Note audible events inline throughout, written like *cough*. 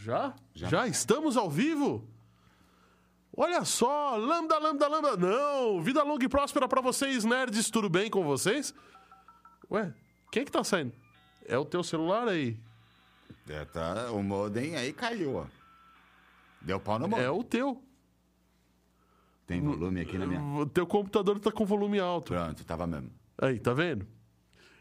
Já? Já? Já estamos ao vivo? Olha só, lambda, lambda, lambda. Não, vida longa e próspera para vocês, nerds. Tudo bem com vocês? Ué, quem é que tá saindo? É o teu celular aí. É, tá, o modem aí caiu, ó. Deu pau no modem. É o teu. Tem volume aqui na minha... O teu computador tá com volume alto. Pronto, tava mesmo. Aí, tá vendo?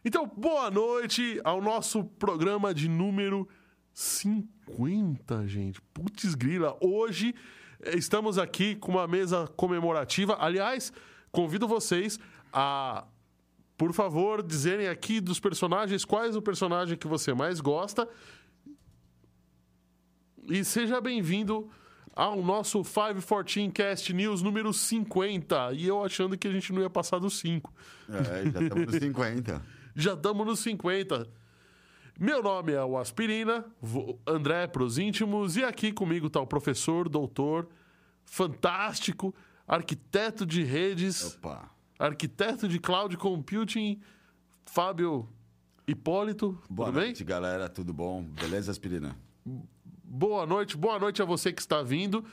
Então, boa noite ao nosso programa de número 50, gente. Putz grila. Hoje eh, estamos aqui com uma mesa comemorativa. Aliás, convido vocês a, por favor, dizerem aqui dos personagens quais o personagem que você mais gosta. E seja bem-vindo ao nosso 514 Cast News número 50. E eu achando que a gente não ia passar dos 5. É, já estamos nos *laughs* 50. já estamos nos 50. Meu nome é o Aspirina, André para os íntimos, e aqui comigo está o professor, doutor, fantástico, arquiteto de redes, Opa. arquiteto de cloud computing, Fábio Hipólito. Boa tudo noite, bem? galera, tudo bom? Beleza, Aspirina? Boa noite, boa noite a você que está vindo.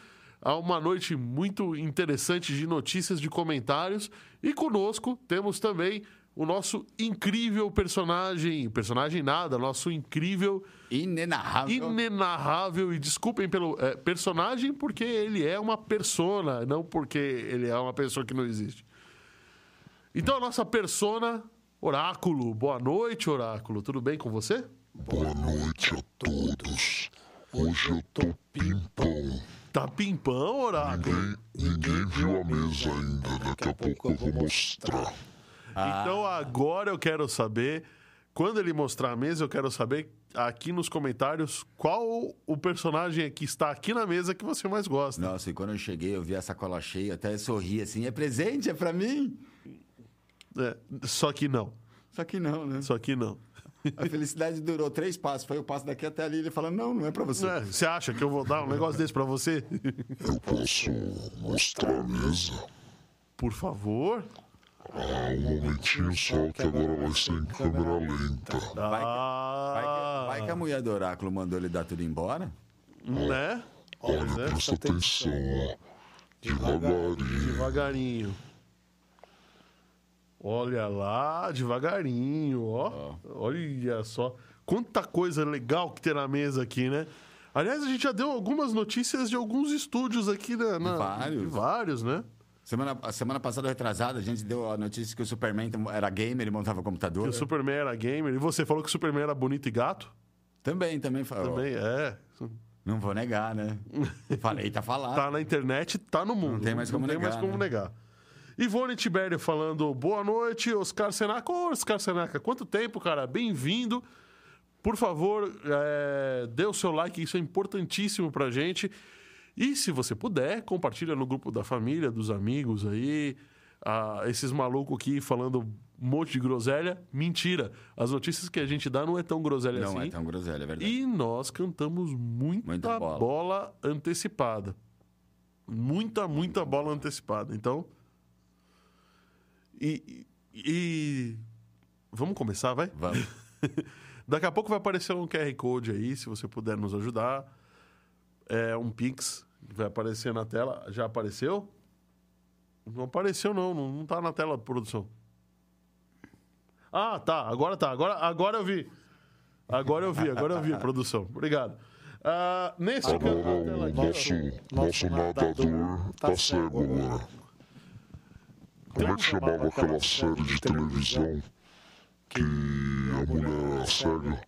A uma noite muito interessante de notícias, de comentários. E conosco temos também o nosso incrível personagem, personagem nada, nosso incrível, inenarrável, inenarrável e desculpem pelo é, personagem porque ele é uma persona, não porque ele é uma pessoa que não existe. Então a nossa persona, Oráculo, boa noite, Oráculo, tudo bem com você? Boa noite a todos. Hoje eu tô pimpão. Tá pimpão, Oráculo? Ninguém, ninguém viu a mesa ainda, daqui a pouco eu vou mostrar. Ah. Então agora eu quero saber, quando ele mostrar a mesa, eu quero saber aqui nos comentários qual o personagem que está aqui na mesa que você mais gosta. Nossa, e quando eu cheguei, eu vi a sacola cheia, até sorri assim, é presente, é para mim? É, só que não. Só que não, né? Só que não. A felicidade durou três passos. Foi o passo daqui até ali. Ele falando, não, não é para você. É, você acha que eu vou dar um negócio desse para você? Eu posso mostrar a mesa? Por favor. Ah, um momentinho só que agora vai ser em câmera lenta. Vai que, vai, que, vai que a mulher do oráculo mandou ele dar tudo embora? Né? Olha, é. presta atenção, ó. Devagarinho. Devagarinho. Olha lá, devagarinho, ó. Olha só. Quanta coisa legal que tem na mesa aqui, né? Aliás, a gente já deu algumas notícias de alguns estúdios aqui, né? Na, vários. De vários, né? Semana, a semana passada, retrasada, a gente deu a notícia que o Superman era gamer e montava computador. Que o Superman era gamer. E você falou que o Superman era bonito e gato? Também, também falou. Também, é. Não vou negar, né? *laughs* Falei, tá falado. Tá na internet, tá no mundo. Não tem mais como Não negar. tem mais como né? negar. Ivone Tibério falando boa noite, Oscar Senaca. Ô, Oscar Senaca, quanto tempo, cara? Bem-vindo. Por favor, é, dê o seu like, isso é importantíssimo pra gente. E se você puder, compartilha no grupo da família, dos amigos aí. Ah, esses malucos aqui falando um monte de groselha. Mentira. As notícias que a gente dá não é tão groselha não assim. Não é tão groselha, é verdade. E nós cantamos muita, muita bola. bola antecipada. Muita, muita bola antecipada. Então. E, e, Vamos começar, vai? Vamos. *laughs* Daqui a pouco vai aparecer um QR Code aí, se você puder nos ajudar. É um Pix vai aparecer na tela. Já apareceu? Não apareceu, não. Não está na tela de produção. Ah, tá. Agora tá. Agora, agora eu vi. Agora eu vi, agora eu vi, produção. Obrigado. Uh, nesse agora, o nosso, nosso nadador tá cego agora. Como é que chamava aquela série de televisão que a mulher era cega?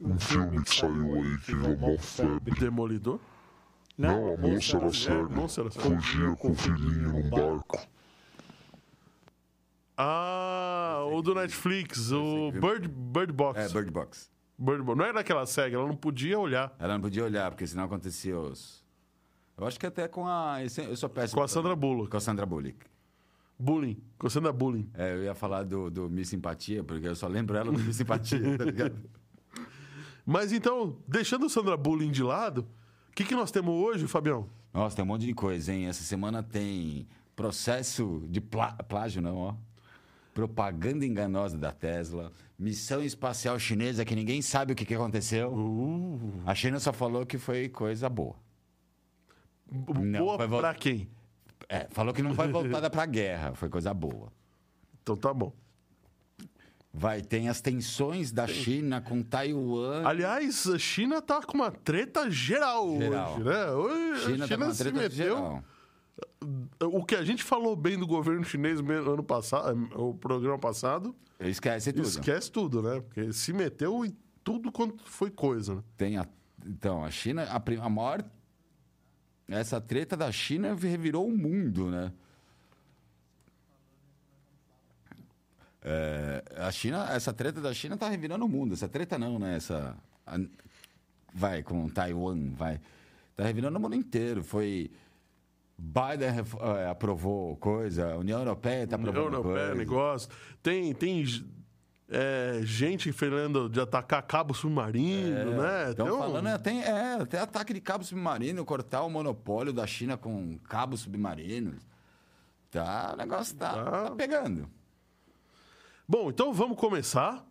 Um filme que saiu aí que mó febre. Demolidor? Não, a moça era cega. Fugia com o filhinho num barco. Ah, o do Netflix, o Bird, Bird Box. É, Bird Box. Bird Box. Não era aquela cega, ela não podia olhar. Ela não podia olhar, porque senão acontecia os... Eu acho que até com a... Eu sou péssimo. Com a Sandra Bullock. Com a Sandra Bullock. Bullying. Com a Sandra Bullying. É, eu ia falar do, do Miss Simpatia, porque eu só lembro ela do Miss Simpatia, tá ligado? *laughs* Mas então, deixando Sandra Bullying de lado, o que, que nós temos hoje, Fabião? Nossa, tem um monte de coisa, hein? Essa semana tem processo de plá... plágio, não, ó. propaganda enganosa da Tesla, missão espacial chinesa que ninguém sabe o que, que aconteceu. Uh, A China só falou que foi coisa boa. Não, boa vol- pra quem? É, falou que não foi voltada pra guerra, foi coisa boa. Então tá bom. Vai, tem as tensões da China com Taiwan. Aliás, a China tá com uma treta geral, Geral. hoje, né? Hoje a China, China tá com uma se treta meteu. geral. O que a gente falou bem do governo chinês ano passado, o programa passado, Esquece tudo. esquece tudo, né? Porque se meteu em tudo quanto foi coisa, né? Tem a, então, a China, a, a maior. Essa treta da China revirou o mundo, né? É, a China, essa treta da China tá revirando o mundo. Essa treta não, né? Essa. a- vai, com Taiwan, vai. Tá revirando o mundo inteiro. Foi. Biden eh, aprovou coisa, a União Europeia tá União aprovando Europeia, coisa. negócio. Tem, tem é, gente falando de atacar cabo submarino, né? Estão um- falando até, é, até ataque de cabo submarino, cortar o monopólio da China com cabos submarinos. Tá, o negócio tá, Tá. tá pegando. Bom, então vamos começar.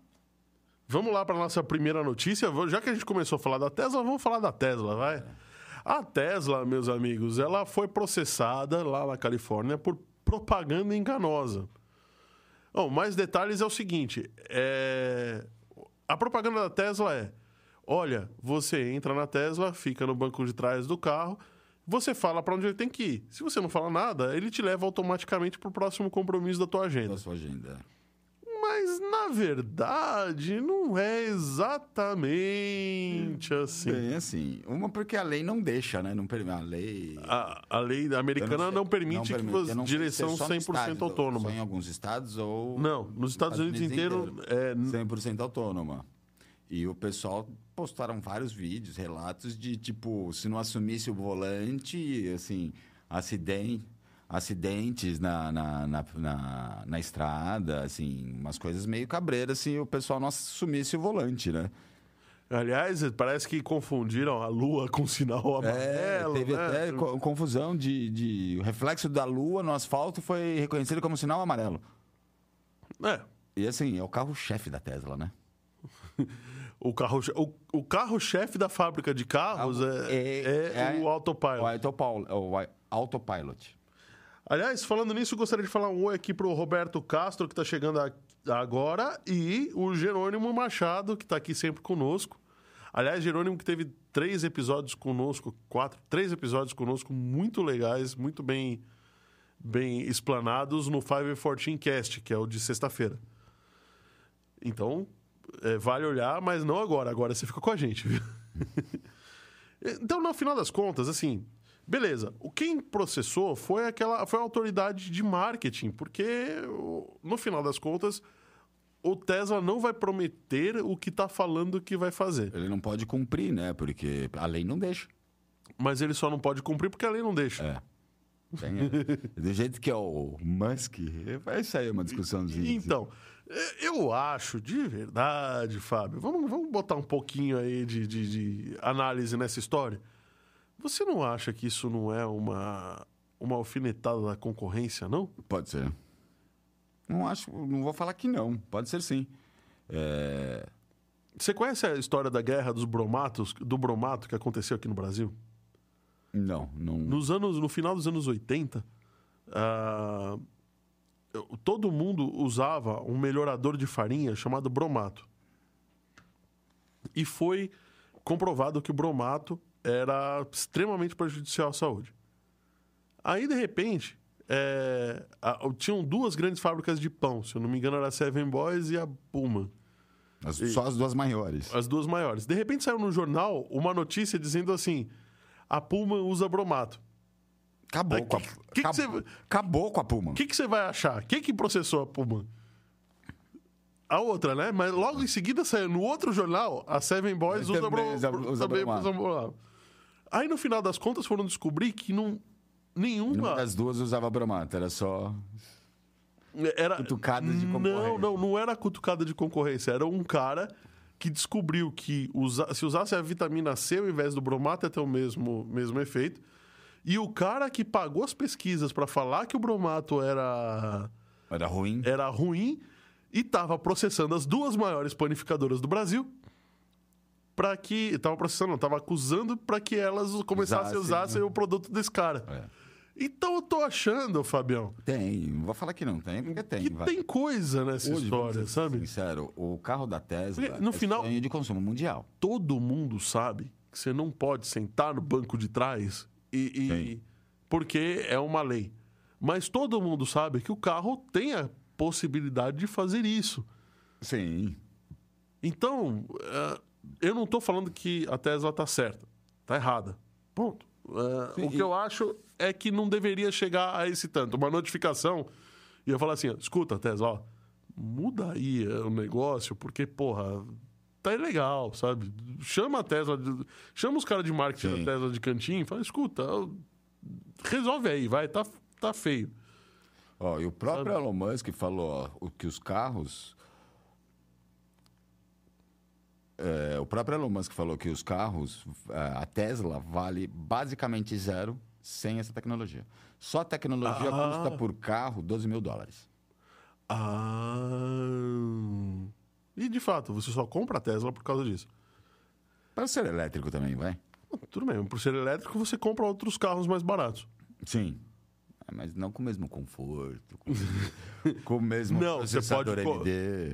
Vamos lá para nossa primeira notícia. Já que a gente começou a falar da Tesla, vamos falar da Tesla, vai. A Tesla, meus amigos, ela foi processada lá na Califórnia por propaganda enganosa. Bom, mais detalhes é o seguinte: é, a propaganda da Tesla é: olha, você entra na Tesla, fica no banco de trás do carro, você fala para onde ele tem que ir. Se você não fala nada, ele te leva automaticamente para o próximo compromisso da tua agenda. Da sua agenda. Mas, na verdade, não é exatamente assim. Bem, assim, uma porque a lei não deixa, né? Não permite. A lei. A, a lei americana não, sei- permite que permite. você não sei se direção é só no 100% estado, Só autônoma. em alguns estados ou. Não, nos Estados Unidos inteiro, é, 100% autônoma. E o pessoal postaram vários vídeos, relatos de tipo, se não assumisse o volante, assim, acidente, acidentes na, na, na, na, na estrada, assim, umas coisas meio cabreiras se o pessoal não assumisse o volante, né? Aliás, parece que confundiram a lua com o sinal É, amarelo. teve né? até co- confusão de, de. O reflexo da lua no asfalto foi reconhecido como sinal amarelo. É, E assim, é o carro-chefe da Tesla, né? *laughs* o carro o, o carro-chefe da fábrica de carros é, é, o O autopilot. autopilot. O autopilot. Aliás, falando nisso, gostaria de falar um oi aqui pro Roberto Castro, que está chegando agora, e o Jerônimo Machado, que está aqui sempre conosco. Aliás, Jerônimo que teve três episódios conosco, quatro, três episódios conosco, muito legais, muito bem, bem explanados no 514 Cast, que é o de sexta-feira. Então, é, vale olhar, mas não agora. Agora você fica com a gente, viu? *laughs* Então, no final das contas, assim, beleza. O quem processou foi aquela foi a autoridade de marketing, porque no final das contas o Tesla não vai prometer o que está falando que vai fazer, Ele não pode cumprir, né? Porque a lei não deixa. mas ele só não pode cumprir porque a lei não deixa. É. É. Do jeito que é o Musk, vai sair uma discussãozinha. Então, é, eu acho, de verdade, Fábio, vamos, vamos botar um pouquinho aí de, de- de análise nessa história. Você não acha que isso não é uma, uma alfinetada da concorrência, não? Pode ser. Não acho, não vou falar que não. Pode ser sim. É, Você conhece a história da guerra dos bromatos, do bromato que aconteceu aqui no Brasil? Não, não. Nos anos, no final dos anos 80, ah, eu- todo mundo usava um melhorador de farinha chamado bromato. E foi comprovado que o bromato era extremamente prejudicial à saúde. Aí, de repente, é, a- tinham duas grandes fábricas de pão. Se eu não me engano, era a Seven Boys e a Puma. As- só as duas maiores. As duas maiores. De repente saiu no jornal uma notícia dizendo assim: a Puma usa bromato. Acabou Mas com a, que- que que acabou, você- acabou com a Puma. O que, que você vai achar? Quem que processou a Puma? A outra, né? Mas logo em seguida saiu no outro jornal, a Seven Boys usa, bro, usa- usa usa bromato. Aí no final das contas foram descobrir que não, nenhuma Nenhuma das duas usava bromato, era só. era Cutucadas de Não, concorrência. não, não era cutucada de concorrência, era um cara que descobriu que usa- se usasse a vitamina C ao invés do bromato ia ter o mesmo, mesmo efeito. E o cara que pagou as pesquisas para falar que o bromato era Era ruim. era ruim e estava processando as duas maiores panificadoras do Brasil para que estava processando, não, estava acusando para que elas começassem a Usassem, usassem né? o produto desse cara. É. Então eu tô achando, Fabião, Tem, não vou falar que não tem, porque tem. que vai. tem coisa nessa Hoje, história, ser sabe? Sincero, o carro da Tesla Porque, no é final- de consumo mundial. Todo mundo sabe que você não pode sentar no banco de trás e, e- porque é uma lei. Mas todo mundo sabe que o carro tem a possibilidade de fazer isso. Sim. Então, eh, eu não estou falando que a Tesla está certa. Está errada. Ponto. Eh, Sim, o que e- eu acho é que não deveria chegar a esse tanto. Uma notificação e eu falar assim: ó, escuta, Tesla, ó, muda aí eh, o negócio, porque, porra, tá ilegal, sabe? Chama a Tesla, de- chama os caras de marketing Sim. da Tesla de cantinho e fala: escuta, resolve aí, vai, tá, tá feio. Ó, e o próprio Sabe? Elon Musk falou ó, o que os carros. É, o próprio Elon Musk falou que os carros, é, a Tesla vale basicamente zero sem essa tecnologia. Só a tecnologia Ah. custa por carro 12 mil dólares. Ah. E de fato, você só compra a Tesla por causa disso. Para ser elétrico também, vai? Tudo bem, por ser elétrico, você compra outros carros mais baratos. Sim. É, mas não com o mesmo conforto, com, *laughs* com o mesmo Não, você processador pode.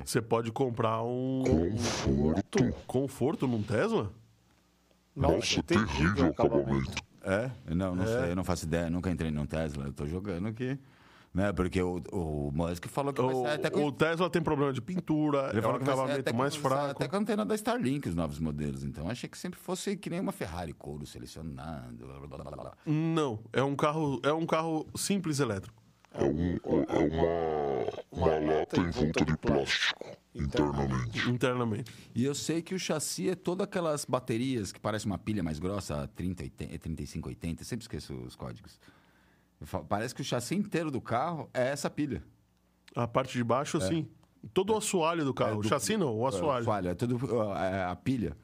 Você pode comprar um Conforto. conforto num Tesla? Nossa, terrível acabamento. É? Não, não É. sei, eu não faço ideia, nunca entrei num Tesla, eu tô jogando aqui. Né? Porque o, o Musk falou que vai O, sair até com... o Tesla tem problema de pintura, Ele é um acabamento mais fraco. Até com a antena da Starlink, os novos modelos. Então, achei que sempre fosse que nem uma Ferrari, couro selecionado, blá, blá, blá, blá. Não, é um carro, é um carro simples elétrico. É, um, é uma, uma lata em volta de plástico, internamente. Internamente. E eu sei que o chassi é todas aquelas baterias que parece uma pilha mais grossa, a 30, 80, 35, 80, sempre esqueço os códigos. Falo, Parece que o chassi inteiro do carro é essa pilha. A parte de baixo, sim. Todo o assoalho do carro. É, o do- chassi não, o É, assoalho. falha, é tudo é, a pilha.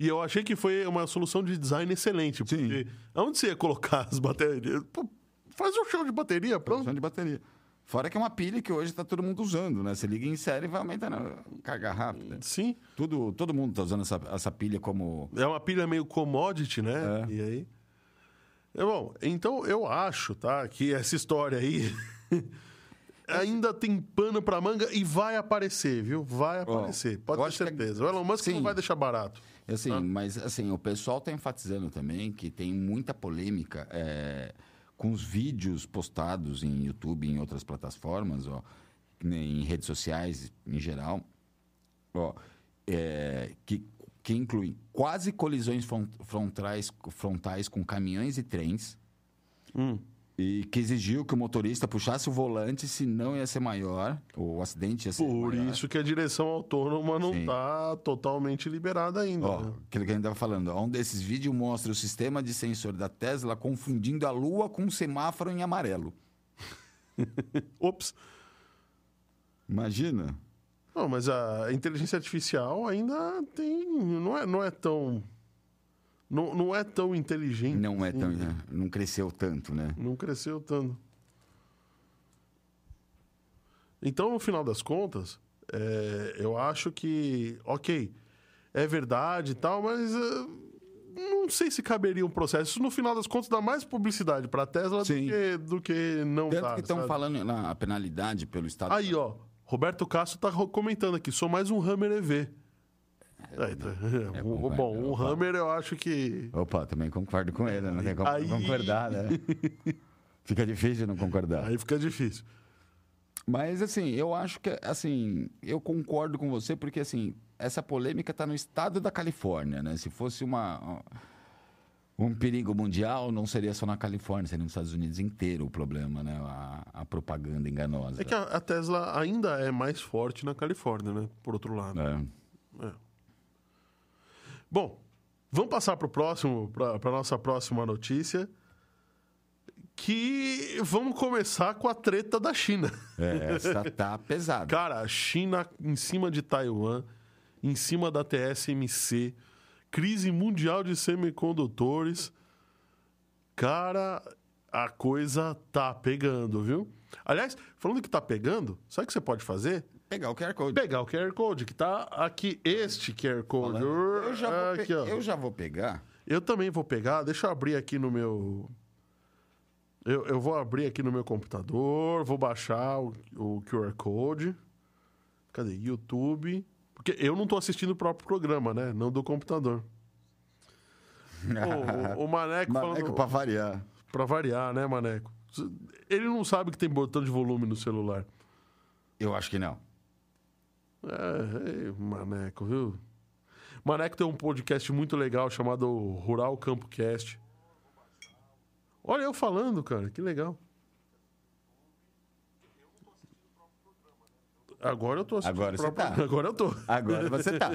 E eu achei que foi uma solução de design excelente. Porque onde você ia colocar as baterias? Pô, faz um show de bateria, pronto. Produção de bateria. Fora que é uma pilha que hoje está todo mundo usando, né? Você liga em série e vai aumentando a carga rápida. Sim. Tudo, todo mundo está usando essa, essa pilha como. É uma pilha meio commodity, né? É. E aí. É bom, então eu acho, tá? Que essa história aí *laughs* ainda tem pano pra manga e vai aparecer, viu? Vai aparecer, pode eu ter acho que é- certeza. O Elon Musk não Sim. vai deixar barato. Assim, mas assim, o pessoal está enfatizando também que tem muita polêmica é, com os vídeos postados em YouTube e em outras plataformas, ó, em redes sociais em geral, ó, é, que, que incluem quase colisões fron- frontais, frontais com caminhões e trens. Hum. E que exigiu que o motorista puxasse o volante, senão ia ser maior, o acidente ia ser Por maior. isso que a direção autônoma não está totalmente liberada ainda. Ó, né? aquilo que a gente estava falando. ó, Um desses vídeos mostra o sistema de sensor da Tesla confundindo a lua com um semáforo em amarelo. *laughs* Ops. Imagina. Não, mas a inteligência artificial ainda tem. Não é, não é tão. Não, não é tão inteligente. Não é assim, tão. né? Não cresceu tanto, né? Não cresceu tanto. Então, no final das contas, é, eu acho que, ok, é verdade e tal, mas é, não sei se caberia um processo. Isso, no final das contas, dá mais publicidade para a Tesla do que, do que não Tanto dá. que estão falando na penalidade pelo Estado. Aí, ó, Roberto Castro tá comentando aqui, sou mais um Hammer EV. É, tá- é, *laughs* o- concordo, bom, o opa. Hammer eu acho que. Opa, também concordo com ele, não tem como Aí- concordar, né? *laughs* Fica difícil não concordar. Aí fica difícil. Mas, assim, eu acho que, assim, eu concordo com você, porque, assim, essa polêmica está no estado da Califórnia, né? Se fosse uma, um perigo mundial, não seria só na Califórnia, seria nos Estados Unidos inteiro o problema, né? A, a propaganda enganosa. É que a, a Tesla ainda é mais forte na Califórnia, né? Por outro lado. É. Bom, vamos passar para o próximo, para a nossa próxima notícia. Que vamos começar com a treta da China. É, essa tá *laughs* pesada. Cara, a China em cima de Taiwan, em cima da TSMC, crise mundial de semicondutores. Cara, a coisa tá pegando, viu? Aliás, falando que tá pegando, sabe o que você pode fazer? Pegar o QR Code. Pegar o QR Code, que tá aqui, este QR Code. Eu já, vou aqui, eu já vou pegar. Eu também vou pegar, deixa eu abrir aqui no meu. Eu, eu vou abrir aqui no meu computador, vou baixar o, o QR Code. Cadê? YouTube. Porque eu não tô assistindo o próprio programa, né? Não do computador. O, *laughs* o, o Maneco, Maneco falando. pra variar. Pra variar, né, Maneco? Ele não sabe que tem botão de volume no celular. Eu acho que não. É, Maneco, viu? Maneco tem um podcast muito legal chamado Rural Campo Cast. Olha eu falando, cara, que legal. Agora eu tô Agora o você próprio- tá. *laughs* Agora eu tô. Agora você tá.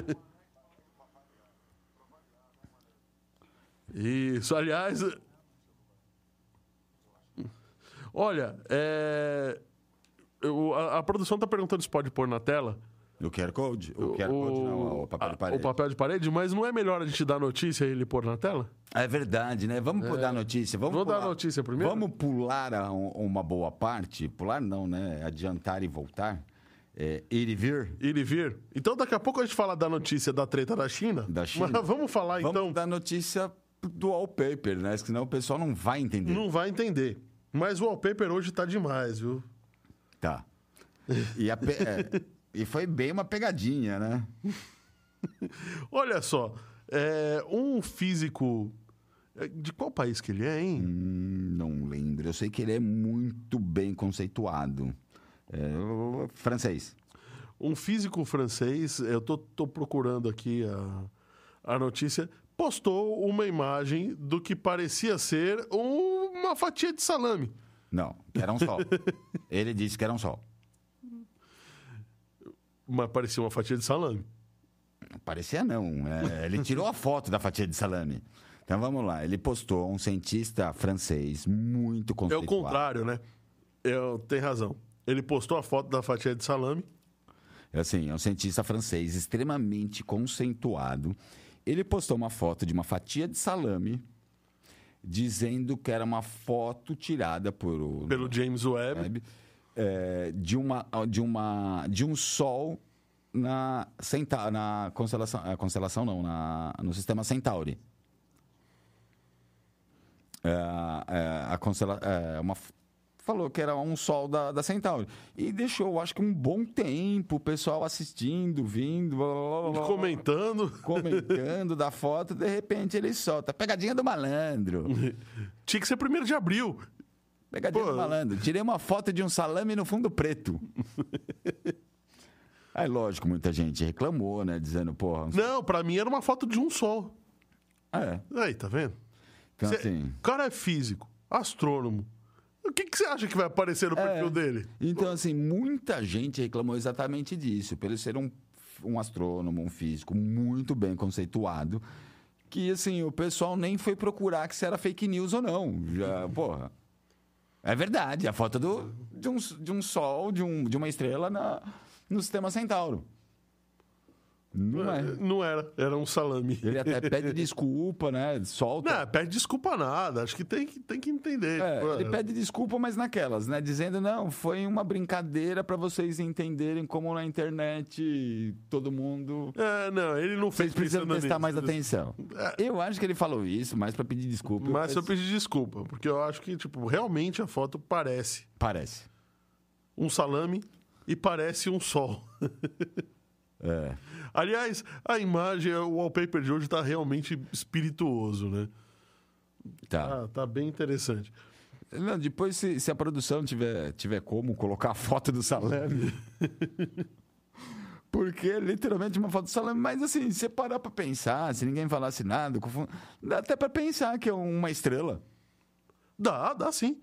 Isso, aliás. Olha, é, eu- a, a produção tá perguntando se pode pôr na tela. O QR Code? O QR Code não, o papel de a- parede. O papel de parede, mas não é melhor a gente dar notícia e ele pôr na tela? É verdade, né? Vamos dar notícia. Vamos, dar pular- a notícia primeiro? Vamos pular a um- uma boa parte. Pular não, né? Adiantar e voltar. É, ir e vir. Ir e vir. Então daqui a pouco a gente fala da notícia da treta da China. Da China. Mas vamos falar Vamos então. dar notícia do wallpaper, né? Senão o pessoal não vai entender. Não vai entender. Mas o wallpaper hoje tá demais, viu? Tá. E, a pe- é, e foi bem uma pegadinha, né? *laughs* Olha só, é, um físico. é, De qual país que ele é, hein? Hum, não lembro. Eu sei que ele é muito bem conceituado. É, francês. Um físico francês, eu tô, tô procurando aqui a, a notícia, postou uma imagem do que parecia ser uma fatia de salame. Não, era um sol. *laughs* ele disse que era um sol. Mas parecia uma fatia de salame. Parecia não. é, ele tirou a foto da fatia de salame. Então vamos lá. Ele postou um cientista francês muito É conceituado. o contrário, né? Eu, tem razão. Ele postou a foto da fatia de salame. Assim, é um cientista francês extremamente conceituado. Ele postou uma foto de uma fatia de salame, dizendo que era uma foto tirada por Pelo James Webb. Webb, é, de uma de uma de um sol na Centa na constelação a constelação não na no sistema Centauri é, é, a constela, é, uma falou que era um sol da, da Centauri e deixou acho que um bom tempo o pessoal assistindo vindo blá, blá, blá, Comentando. comentando da foto de repente ele solta pegadinha do malandro *laughs* Tinha que ser primeiro de abril. Pegadinha Pô. do malandro. Tirei uma foto de um salame no fundo preto. *laughs* Aí, lógico, muita gente reclamou, né? Dizendo, porra... um- Não, pra mim era uma foto de um sol. É. Aí, tá vendo? Então, Cê- assim... O cara é físico, astrônomo. O que, que você acha que vai aparecer no perfil É. dele? Então, assim, muita gente reclamou exatamente disso. Pelo ser um, um astrônomo, um físico muito bem conceituado, que, assim, o pessoal nem foi procurar que se era fake news ou não. Já, porra... É verdade, a foto do, de, um, de um sol, de, um, de uma estrela na, no sistema Centauro. Não é. Não era, era um salame. Ele até pede desculpa, né? Solta. Não, pede desculpa nada. Acho que tem que, tem que entender. É, Tipo, ele pede desculpa, mas naquelas, né? Dizendo, não, foi uma brincadeira pra vocês entenderem como na internet todo mundo. É, não, ele não fez Vocês precisam prestar mais atenção. É. Eu acho que ele falou isso mais pra pedir desculpa. Mas eu pedi desculpa, porque eu acho que, tipo, realmente a foto parece Parece. um salame e parece um sol. *laughs* É. Aliás, a imagem, o wallpaper de hoje tá realmente espirituoso, né? Tá. Ah, tá bem interessante. Não, depois, se, se a produção tiver, tiver como colocar a foto do salame. *laughs* Porque é literalmente uma foto do salame. Mas assim, se você parar pra pensar, se ninguém falasse nada, dá até pra pensar que é uma estrela. Dá, dá sim.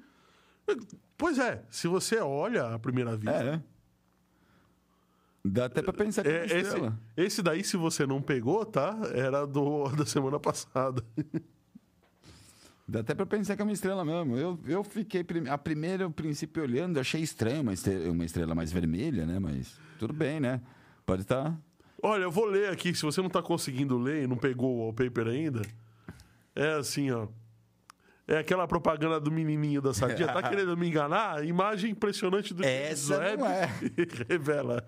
Pois é, se você olha à primeira vista. É, né? Dá até pra pensar que é, É, uma esse, estrela. esse daí, se você não pegou, tá? Era do, *laughs* da semana passada. Dá até pra pensar que é uma estrela mesmo. Eu, eu fiquei. A primeira, o princípio, olhando, achei estranho uma estrela, uma estrela mais vermelha, né? Mas tudo bem, né? Pode estar. Olha, eu vou ler aqui, se você não tá conseguindo ler e não pegou o wallpaper ainda. É assim, ó. É aquela propaganda do menininho da Sadia. Tá *laughs* querendo me enganar? Imagem impressionante do Essa não é. *laughs* revela.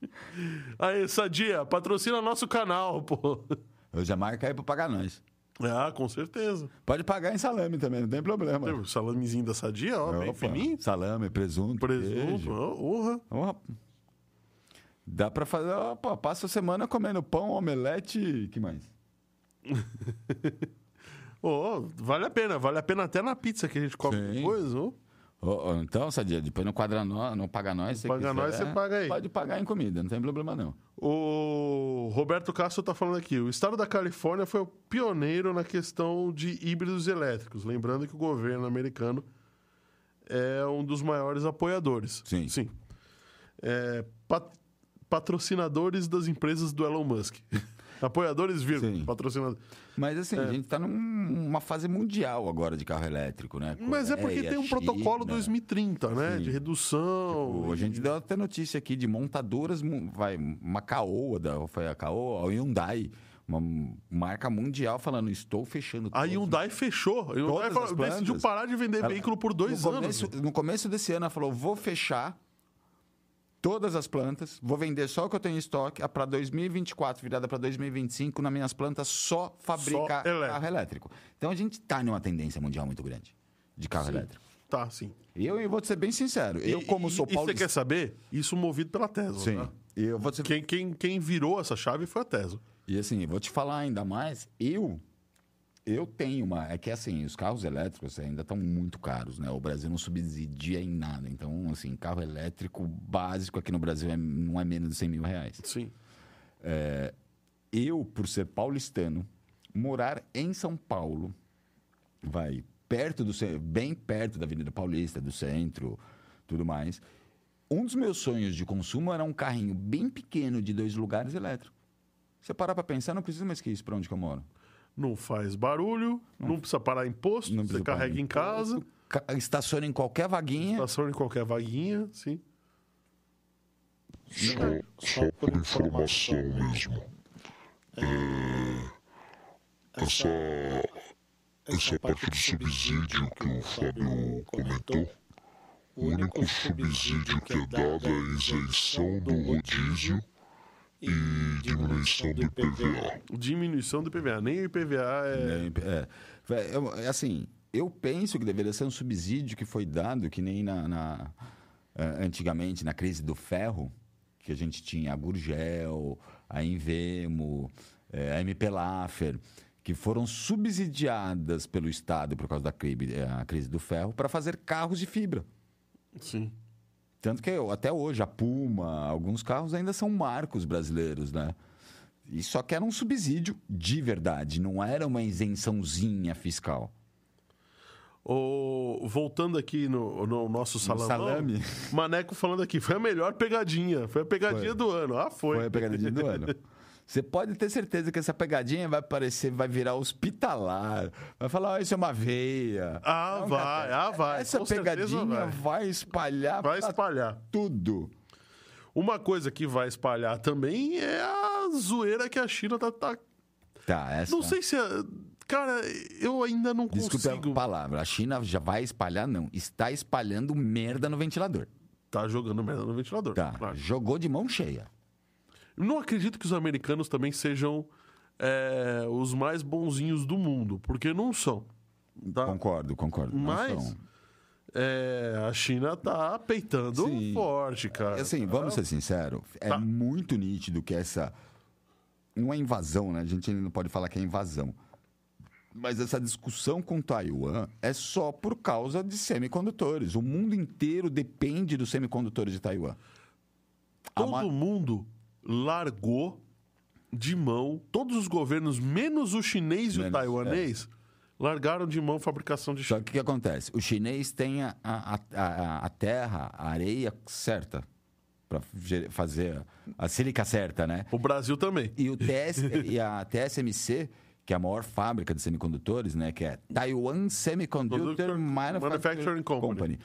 *laughs* Aí, Sadia, patrocina nosso canal, pô. Eu já marco aí pra pagar nós. Ah, com certeza. Pode pagar em salame também, não tem problema. Tem o salamezinho da Sadia, ó, bem Opa, fininho. Salame, presunto, Presunto, honra. Dá pra fazer, ó, passa a semana comendo pão, omelete que mais? *laughs* Ô, vale a pena, vale a pena até na pizza que a gente come Sim. depois, ó. Ó, ó, então, Sadia, depois não quadra nós, não paga nós. se paga quiser, nós, você paga aí. Pode pagar em comida, não tem problema não. O Roberto Castro está falando aqui. O estado da Califórnia foi o pioneiro na questão de híbridos elétricos. Lembrando que o governo americano é um dos maiores apoiadores. Sim. Sim. É, pat- patrocinadores das empresas do Elon Musk. *laughs* Apoiadores, vírgula. Patrocinadores. Mas assim, a gente tá numa fase mundial agora de carro elétrico, né? Mas é porque Coreia, tem um protocolo China. 2030, né? Sim. De redução. Tipo, a gente deu até notícia aqui de montadoras, vai, uma Caoa, da, foi a Caoa, a Hyundai, uma marca mundial falando, estou fechando A Hyundai fechou. A Hyundai falou- decidiu parar de vender Ela- veículo por dois no anos. Começo, no começo desse ano, ela falou: vou fechar todas as plantas, vou vender só o que eu tenho em estoque, para 2024, virada para 2025, nas minhas plantas só fabricar carro elétrico. Então a gente está numa tendência mundial muito grande de carro elétrico. Tá, sim. E eu, eu vou ser bem sincero, eu, como e- sou E você paulista. quer saber? Isso movido pela Tesla. Sim. E eu vou ser Quem, quem, quem virou essa chave foi a Tesla. E assim, vou te falar ainda mais, eu eu tenho uma, é que assim, os carros elétricos ainda estão muito caros, né? O Brasil não subsidia em nada, então assim, carro elétrico básico aqui no Brasil é- não é menos de 100 mil reais. Sim. Eu, por ser paulistano, morar em São Paulo, vai perto do bem perto da Avenida Paulista, do centro, tudo mais. Um dos meus sonhos de consumo era um carrinho bem pequeno de dois lugares elétrico. Você parar para pensar, não precisa mais que isso para onde que eu moro. Não faz barulho, não, precisa parar imposto, Não você carrega em casa, Ca- Estaciona em qualquer vaguinha. estaciona em qualquer vaguinha, sim. Só, só por informação mesmo. É, essa, essa parte do subsídio que o Fábio comentou, o único subsídio que é dado é a isenção do rodízio e diminuição do IPVA. Diminuição do IPVA. Nem o IPVA é. É, é, eu- é assim, eu penso que deveria ser um subsídio que foi dado, que nem na, na, eh, antigamente, na crise do ferro, que a gente tinha a Gurgel, a Invemo, eh, a MP Laffer, que foram subsidiadas pelo Estado por causa da crise, a crise do ferro para fazer carros de fibra. Sim. Tanto que eu- até hoje a Puma, alguns carros ainda são marcos brasileiros, né? E só que era um subsídio de verdade, não era uma isençãozinha fiscal. O, voltando aqui no, no nosso salão. salame. Maneco falando aqui, foi a melhor pegadinha. Foi a pegadinha Foi. do ano. Ah, foi. Foi a pegadinha do ano. *laughs* Você pode ter certeza que essa pegadinha vai parecer, vai virar hospitalar. Vai falar, ó, isso é uma veia. Ah, Não, vai, ah, vai. Essa com pegadinha vai. vai. espalhar Vai espalhar. tudo. Uma coisa que vai espalhar também é a zoeira que a China tá. tá- Tá, essa. Não sei se. é- Cara, eu ainda não Desculpe consigo. a palavra. A China já vai espalhar, não. Está espalhando merda no ventilador. Tá jogando merda no ventilador. Tá. claro. Jogou de mão cheia. Não acredito que os americanos também sejam é, os mais bonzinhos do mundo, porque não são. Tá? Concordo, concordo. Mas é, a China tá peitando Sim. forte, cara. Assim, vamos ser sinceros, é Tá. muito nítido que essa. Não é invasão, né? A gente ainda não pode falar que é invasão. Mas essa discussão com Taiwan é só por causa de semicondutores. O mundo inteiro depende dos semicondutores de Taiwan. Todo uma- mundo largou de mão, todos os governos, menos o chinês e o taiwanês, largaram de mão a fabricação de Só que o que acontece? O chinês tem a, a, a, a terra, a areia certa para fazer a sílica certa, né? O Brasil também. E, o TS, e a TSMC, que é a maior fábrica de semicondutores, né? Que é Taiwan Semiconductor Conductor Manufacturing, Manufacturing Company. Company.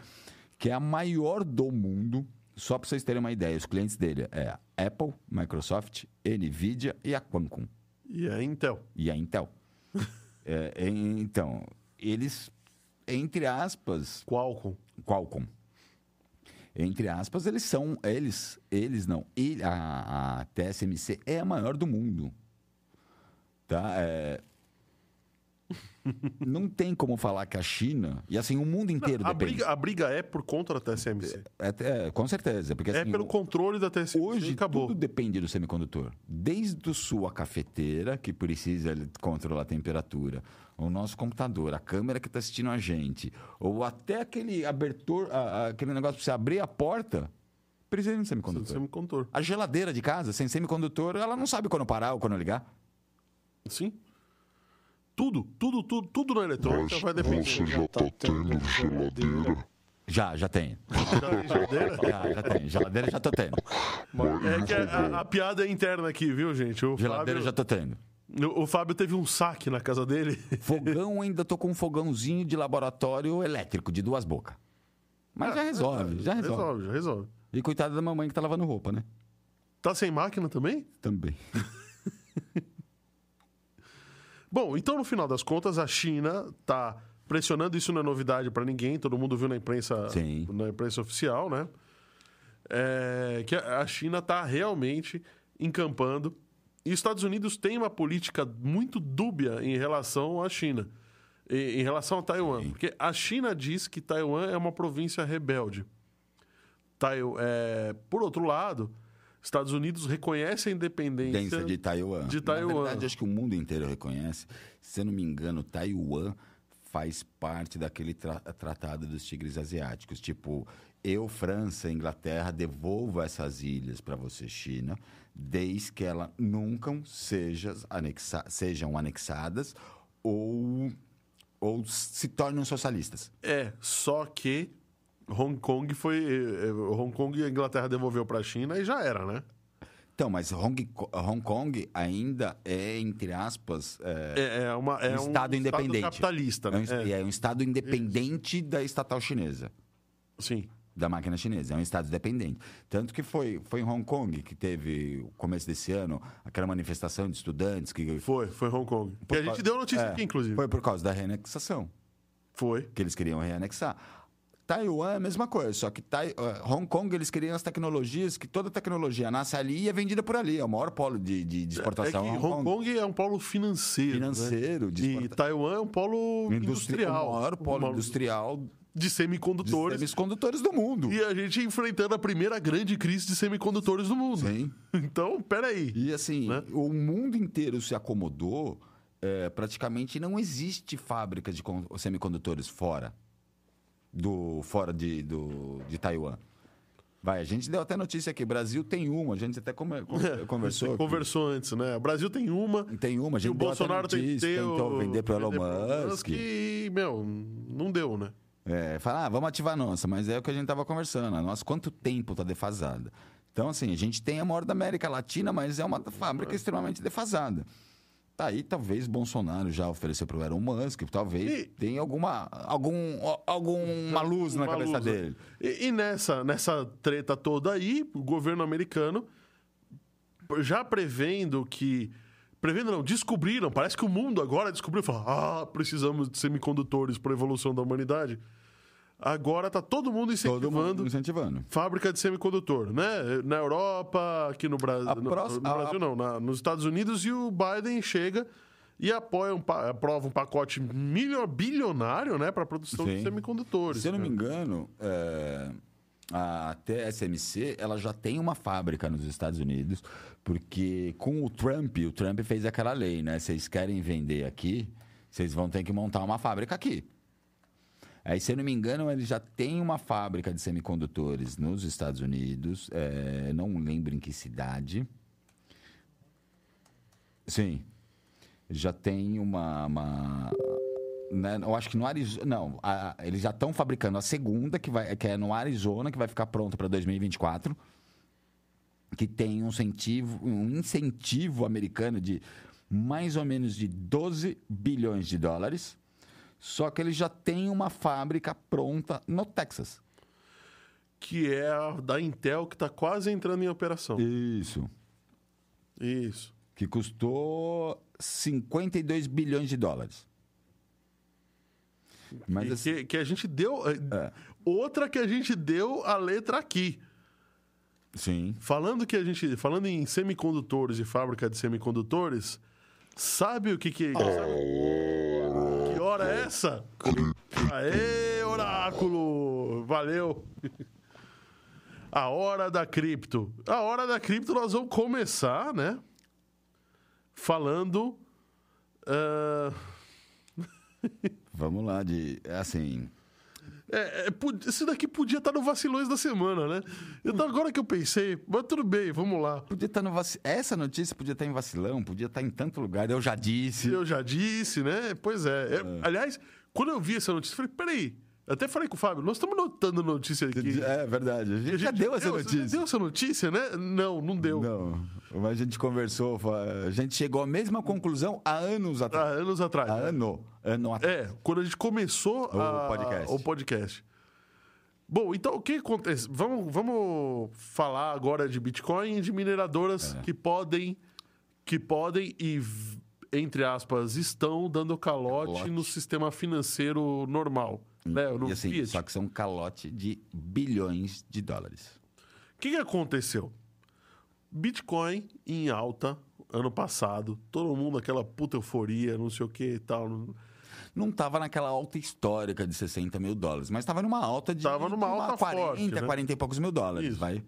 Que é a maior do mundo. Só para vocês terem uma ideia, os clientes dele é a Apple, Microsoft, Nvidia e a Qualcomm E a Intel. e a Intel. *laughs* É, então, eles entre aspas, Qualcomm. Qualcomm. Entre aspas, eles são, eles, eles não, ele, a, a TSMC é a maior do mundo. Tá? É, não tem como falar que a China, e assim, o mundo inteiro A depende. briga, a briga é por conta da TSMC. É, é, com certeza, porque É assim, pelo o- controle da TSMC Hoje acabou. tudo depende do semicondutor. Desde a sua cafeteira, que precisa controlar a temperatura, o nosso computador, a câmera que está assistindo a gente, ou até aquele abertor, a- a- aquele negócio para você abrir a porta, precisa de um semicondutor. Semicondutor. A geladeira de casa, sem semicondutor, ela não sabe quando parar ou quando ligar. Sim. Tudo, tudo, tudo, tudo na eletrônica Mas vai depender. você já tá tendo geladeira. Já, já tem. Já tem geladeira? Já, já tem. Geladeira já tô tendo. É que a, a piada é interna aqui, viu, gente? O Geladeira Fábio, já tô tendo. o, o Fábio teve um saque na casa dele. Fogão ainda tô com um fogãozinho de laboratório elétrico, de duas bocas. Mas já resolve, já resolve. Resolve, já resolve. E coitada da mamãe que tá lavando roupa, né? Tá sem máquina também? Também. *laughs* Bom, então no final das contas, a China tá pressionando, isso não é novidade para ninguém, todo mundo viu na imprensa, Sim. na imprensa oficial, né? É, que a China tá realmente encampando. E os Estados Unidos têm uma política muito dúbia em relação à China, em, em relação a Taiwan. Porque a China diz que Taiwan é uma província rebelde. Taiwan, é, por outro lado, Estados Unidos reconhece a independência de Taiwan. de Taiwan. Na verdade, acho que o mundo inteiro reconhece. Se eu não me engano, Taiwan faz parte daquele tra- tratado dos tigres asiáticos. Tipo, eu, França, Inglaterra, devolvo essas ilhas para você, China, desde que elas nunca seja anexa- sejam anexadas ou, ou se tornem socialistas. É, só que Hong Kong foi. eh, eh, Hong Kong a Inglaterra devolveu para a China e já era, né? Então, mas Hong, Hong Kong ainda é, entre aspas, é, É, é uma, é um um estado independente. capitalista, É né? um, É, é um estado independente da estatal chinesa, sim. da máquina chinesa. É um estado independente. Tanto que foi, foi em Hong Kong que teve, no começo desse ano, aquela manifestação de estudantes que. Foi, foi Hong Kong. Que a gente deu notícia é, aqui, inclusive. Foi por causa da reanexação, Foi. que eles queriam reanexar. Taiwan é a mesma coisa, só que Tai, eh, Hong Kong eles queriam as tecnologias, que toda tecnologia nasce ali e é vendida por ali. É o maior polo de, de, de É que exportação. Hong Hong Kong é um polo financeiro. Financeiro, né? de E Taiwan é um polo Industri- industrial. O maior polo industrial De de semicondutores. semicondutores do mundo. E a gente enfrentando a primeira grande crise de semicondutores do mundo. Sim. *laughs* Então, peraí. E assim, Né? o mundo inteiro se acomodou. é, praticamente não existe fábrica de con- semicondutores fora do fora de, do, de Taiwan. Vai, a gente deu até notícia aqui. Brasil tem uma, a gente até come- con- conversou. Você aqui. conversou antes, né? O Brasil tem uma. Tem uma, a E gente o deu até Bolsonaro tem que notícia, ter tentou vender para o Elon Musk. E, meu, não deu, né? É, falar, ah, vamos ativar a nossa, mas é o que a gente estava conversando. A nossa, quanto tempo está defasada? Então, assim, a gente tem a maior da América Latina, mas é uma fábrica extremamente defasada. Tá aí, talvez Bolsonaro já ofereceu para o Elon Musk, talvez E- tenha alguma, algum, alguma *laughs* luz na Uma cabeça luz, né? dele. E, e nessa, nessa treta toda aí, o governo americano já prevendo que. Prevendo não, descobriram, parece que o mundo agora descobriu, falou, ah, precisamos de semicondutores para a evolução da humanidade. Agora tá todo mundo Todo incentivando mundo incentivando. fábrica de semicondutor, né? Na Europa, aqui no, Bra A no- próxima- no Brasil, a- não, na- nos Estados Unidos, e o Biden chega e apoia um, aprova um pacote milho, bilionário, né, para produção de Sim. semicondutores. Se eu não me né? engano, é, a TSMC ela já tem uma fábrica nos Estados Unidos, porque com o Trump, o Trump fez aquela lei, né? Vocês querem vender aqui, vocês vão ter que montar uma fábrica aqui. Aí, se eu não me engano, ele já tem uma fábrica de semicondutores nos Estados Unidos, é, não lembro em que cidade. Sim. Já tem uma. uma né, eu acho que no Arizona. Não, a- eles já estão fabricando a segunda, que, vai, que é no Arizona, que vai ficar pronta para 2024. Que tem um incentivo, um incentivo americano de mais ou menos de 12 bilhões de dólares. Só que eles já têm uma fábrica pronta no Texas. Que é a da Intel que está quase entrando em operação. Isso. Isso. Que custou 52 bilhões de dólares. Mas assim, que, que a gente deu. eh, É. Outra que a gente deu a letra aqui. sim. Falando que a gente. Falando em semicondutores e fábrica de semicondutores, sabe o que que. é essa? Aê, oráculo! Valeu! *laughs* A hora da cripto. A hora da cripto nós vamos começar, né? Falando. ah, *laughs* Vamos lá, de. é Assim. É, é, isso daqui podia estar no vacilões da semana, né? Então, agora que eu pensei, mas tudo bem, vamos lá. Podia estar no vaci... Essa notícia podia estar em vacilão, podia estar em tanto lugar. Eu já disse. Eu já disse, né? Pois é. É, Aliás, quando eu vi essa notícia, eu falei, peraí. Até falei com o Fábio, nós estamos notando notícia aqui. É verdade. A gente, A já gente deu essa notícia. Deu essa notícia, né? Não, não deu. Não, mas a gente conversou, a gente chegou à mesma conclusão há anos Há atrás. anos atrás. Há ano, ano atrás. É, quando a gente começou O a- podcast. o podcast. Bom, então o que acontece? Vamos, vamos falar agora de Bitcoin e de mineradoras É. que podem, que podem e, entre aspas, estão dando calote, Calote. no sistema financeiro normal. Né? No E assim, Fiat. só que são calote de bilhões de dólares. O que, que aconteceu? Bitcoin em alta ano passado, todo mundo aquela puta euforia, não sei o que e tal. não- Não estava naquela alta histórica de 60 mil dólares, mas estava numa alta de Tava numa de alta 40, forte, né? 40 e poucos mil dólares, Isso. vai.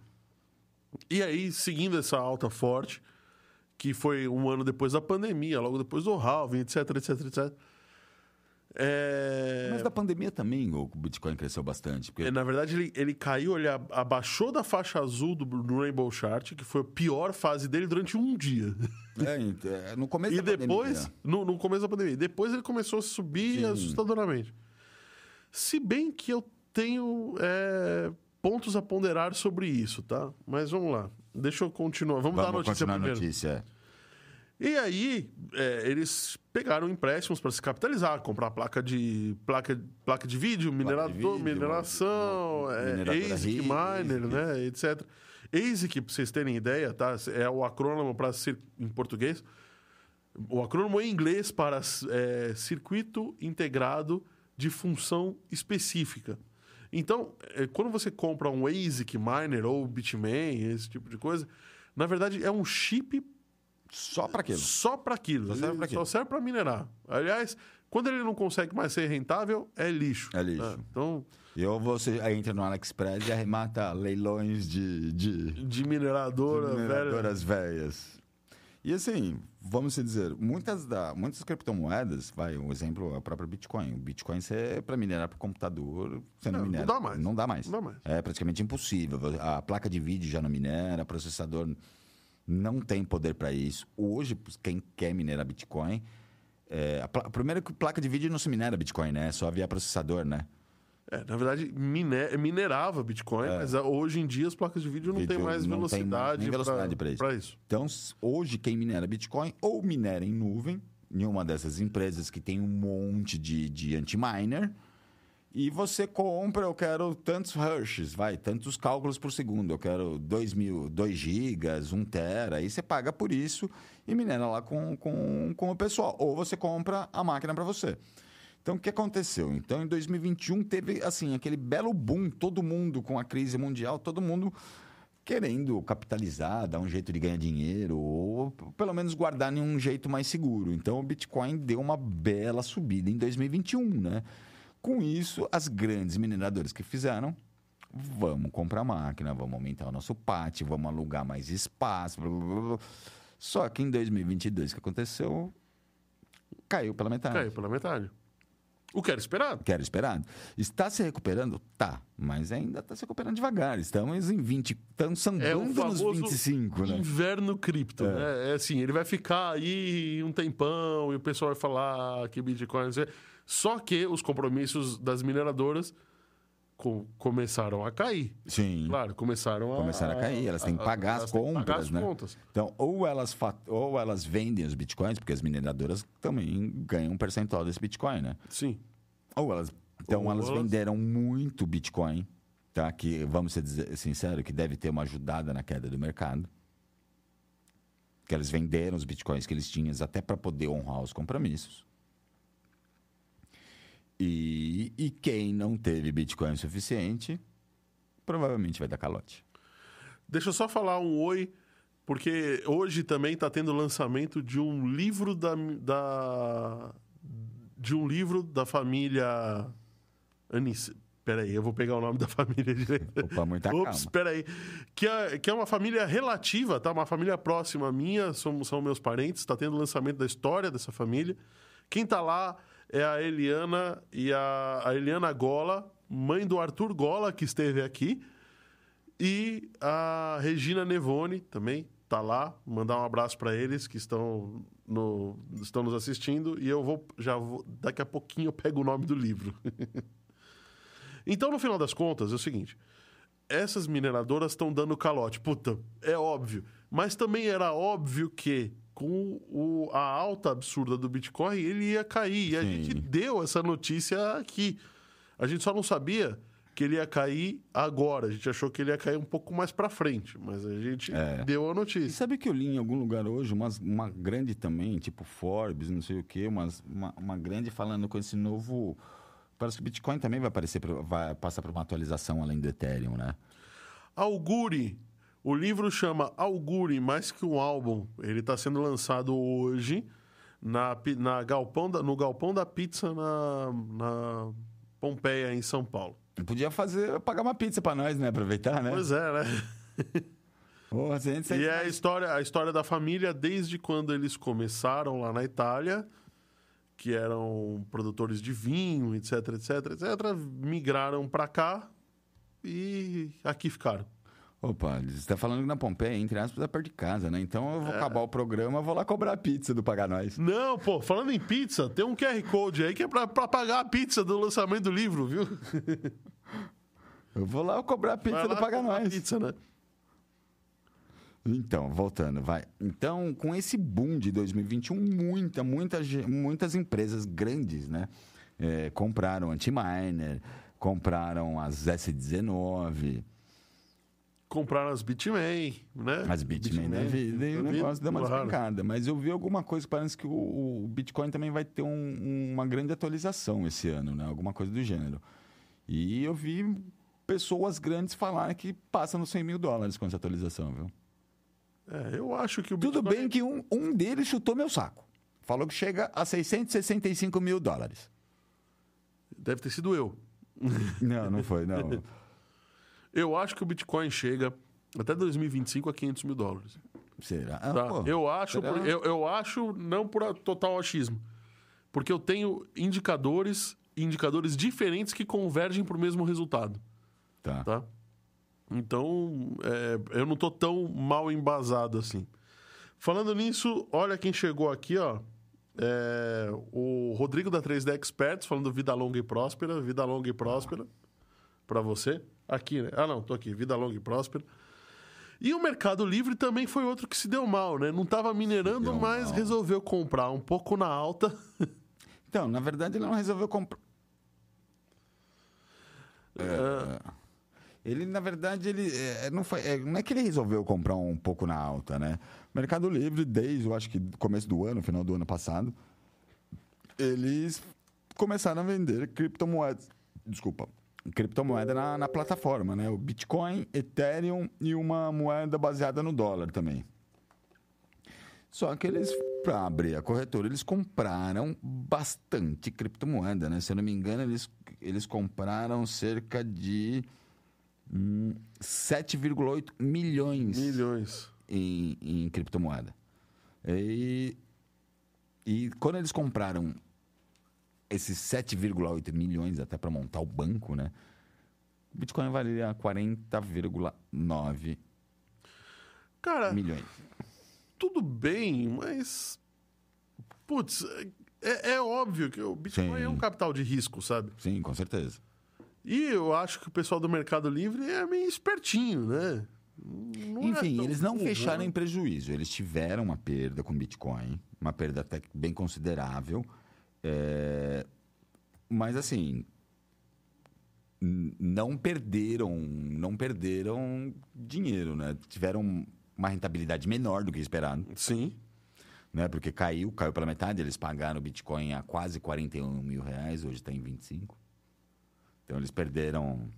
E aí, seguindo essa alta forte, que foi um ano depois da pandemia, logo depois do halving, etc, etc, etc. É... Mas da pandemia também o Bitcoin cresceu bastante. Porque é, Na verdade, ele, ele caiu, ele abaixou da faixa azul do, do Rainbow Chart, que foi a pior fase dele durante um dia. é, ent- é, no começo E da depois, pandemia. no, no começo da pandemia, depois ele começou a subir Sim. assustadoramente. Se bem que eu tenho é, pontos a ponderar sobre isso, tá? Mas vamos lá. Deixa eu continuar. Vamos, dar a Vamos notícia continuar a primeiro. notícia. E aí, é, eles pegaram empréstimos para se capitalizar, comprar placa de placa, placa de vídeo, minerador, vídeo, mineração, uma- é, ASIC miner, né, etc. ASIC, para vocês terem ideia, tá? É o acrônimo para em português. O acrônimo em inglês para é, circuito integrado de função específica. Então, é, quando você compra um ASIC miner ou Bitmain, esse tipo de coisa, na verdade é um chip Só para aquilo. só para aquilo. Só serve pra aquilo. Só serve para minerar. Aliás, quando ele não consegue mais ser rentável, é lixo. É lixo. né? Então, E ou você entra no AliExpress e arremata leilões de, de, de mineradora, velha. mineradoras velhas. E assim, vamos dizer, muitas, da, muitas criptomoedas, vai, um exemplo é o próprio Bitcoin. O Bitcoin, você, para minerar para computador, você não, Não, não minera. dá mais. Não dá mais. Não dá mais. É praticamente impossível. A placa de vídeo já não minera, processador não tem poder para isso. Hoje, quem quer minerar Bitcoin. É, a primeiro que placa de vídeo não se minera Bitcoin, né? É só via processador, né? É, na verdade, mine- minerava Bitcoin, mas ah, hoje em dia as placas de vídeo não É. Vídeo têm mais não tem velocidade, nem velocidade pra isso. isso. Então, hoje, quem minera Bitcoin ou minera em nuvem, em uma dessas empresas que tem um monte de, de anti-miner, e você compra, eu quero tantos hashes, vai, tantos cálculos por segundo, eu quero 2 mil, 2 gigas, 1 tera, aí você paga por isso e minera lá com, com, com o pessoal. Ou você compra a máquina para você. Então, o que aconteceu? Então, em 2021 teve, assim, aquele belo boom, todo mundo com a crise mundial, todo mundo querendo capitalizar, dar um jeito de ganhar dinheiro, ou pelo menos guardar em um jeito mais seguro. Então, o Bitcoin deu uma bela subida em 2021, né? Com isso, as grandes mineradoras que fizeram, vamos comprar máquina, vamos aumentar o nosso pátio, vamos alugar mais espaço, blá, blá, blá. Só que em 2022, o que aconteceu? Caiu pela metade. Caiu pela metade. O que era esperado. que era esperado. Está se recuperando? Tá, mas ainda está se recuperando devagar. Estamos em 20, estamos sambando É nos famoso 25, né? inverno cripto. É. né? É assim, ele vai ficar aí um tempão e o pessoal vai falar que Bitcoin... não sei. Só que os compromissos das mineradoras co- começaram a cair. Sim. Claro, começaram a... Começaram a cair, elas têm que pagar as que pagar compras, as né? contas. Então, ou elas, ou elas vendem os bitcoins, porque as mineradoras também ganham um percentual desse bitcoin, né? Sim. Ou elas. Então, Ou elas elas- venderam muito bitcoin, tá? Que, vamos ser dizer sincero, que deve ter uma ajudada na queda do mercado. Que eles venderam os bitcoins que eles tinham até para poder honrar os compromissos. E, e quem não teve Bitcoin suficiente, provavelmente vai dar calote. Deixa eu só falar um oi, porque hoje também está tendo lançamento de um livro da, da de um livro da família Anice. Peraí, eu vou pegar o nome da família direito. *laughs* Opa, muita Ops, calma. peraí. Que é, que é uma família relativa, tá? Uma família próxima minha, são, são meus parentes. Está tendo lançamento da história dessa família. Quem tá lá é a Eliana e a, a Eliana Gola, mãe do Arthur Gola, que esteve aqui. E a Regina Nevone também tá lá. Mandar um abraço para eles que estão, no, estão nos assistindo. E eu vou, já vou, daqui a pouquinho eu pego o nome do livro. *laughs* então, no final das contas, é o seguinte: essas mineradoras estão dando calote. Puta, é óbvio. Mas também era óbvio que com o, a alta absurda do Bitcoin, ele ia cair. E a Sim. gente deu essa notícia aqui. A gente só não sabia que ele ia cair agora. A gente achou que ele ia cair um pouco mais para frente, mas a gente É. deu a E notícia. sabe que eu li em algum lugar hoje, umas, uma grande também, tipo Forbes, não sei o quê, umas, uma, uma grande falando com esse novo. Parece que o Bitcoin também vai, aparecer, vai passar por uma atualização além do Ethereum, né? Augure. O livro chama Augure, mais que um álbum. Ele está sendo lançado hoje na, na galpão da- no Galpão da Pizza na, na Pompeia, em São Paulo. Podia fazer, pagar uma pizza pra nós, né? Aproveitar, né? Pois é, né? *laughs* Porra, E é a história, a história da família desde quando eles começaram lá na Itália, que eram produtores de vinho, etc, etc, etc, migraram para cá e aqui ficaram. Opa, você está falando que na Pompeia, entre aspas, é perto de casa, né? Então eu vou acabar o programa, vou lá cobrar a pizza do Pagar Nós. Não, pô, falando em pizza, tem um QR Code aí que é pra pagar a pizza do lançamento do livro, viu? Eu vou lá cobrar a pizza do Pagar Nós. Pizza, né? Então, voltando, vai. Então, com esse boom de 2021, muita, muita, muitas empresas grandes, né? é, compraram Antiminer, compraram as S19, Compraram as Bitmain, né? as Bitmain da vida, e o da vida, negócio deu uma claro. despencada. Mas eu vi alguma coisa que parece que o, o Bitcoin também vai ter um- uma grande atualização esse ano, né? Alguma coisa do gênero. E eu vi pessoas grandes falarem que passa nos 100 mil dólares com essa atualização, viu? É, eu acho que o Tudo Bitcoin... bem que um, um deles chutou meu saco. Falou que chega a 665 mil dólares. Deve ter sido eu. Não, não foi, não. *laughs* Eu acho que o Bitcoin chega até 2025 a 500 mil dólares. Será? Tá? pô, eu, acho, será? por- eu, eu acho não por total achismo. Porque eu tenho indicadores, indicadores diferentes que convergem para o mesmo resultado. Tá. Tá? Então, é, eu não tô tão mal embasado assim. Falando nisso, olha quem chegou aqui, ó. É, o Rodrigo da 3D Experts, falando vida longa e próspera. Vida longa e próspera. Para você. Aqui, né? Ah, não, tô aqui. Vida longa e próspera. E o Mercado Livre também foi outro que se deu mal, né? Não tava minerando, mas mal. resolveu comprar um pouco na alta. *laughs* Então, na verdade, ele não resolveu comprar. É, Ele, na verdade, ele é, não, foi, é, não é que ele resolveu comprar um pouco na alta, né? Mercado Livre, desde, eu acho que começo do ano, final do ano passado, eles começaram a vender criptomoedas. Desculpa. Criptomoeda na, na plataforma, né? O Bitcoin, Ethereum e uma moeda baseada no dólar também. Só que eles, para abrir a corretora, eles compraram bastante criptomoeda, né? Se eu não me engano, eles, eles compraram cerca de hum, 7,8 milhões Milhões. em, em criptomoeda. E, e quando eles compraram esses 7,8 milhões até para montar o banco, né? O Bitcoin valia 40,9 Cara, milhões. tudo bem, mas. Putz, é, é óbvio que o Bitcoin Sim. é um capital de risco, sabe? Sim, com certeza. E eu acho que o pessoal do Mercado Livre é meio espertinho, né? Não é Enfim, tão eles não burro, fecharam né? em prejuízo. Eles tiveram uma perda com Bitcoin, uma perda até bem considerável. É, Mas assim, não perderam, não perderam dinheiro, né? Tiveram uma rentabilidade menor do que esperado. Sim. né? Porque caiu, caiu pela metade. Eles pagaram o Bitcoin a quase 41 mil reais, hoje está em 25. Então eles perderam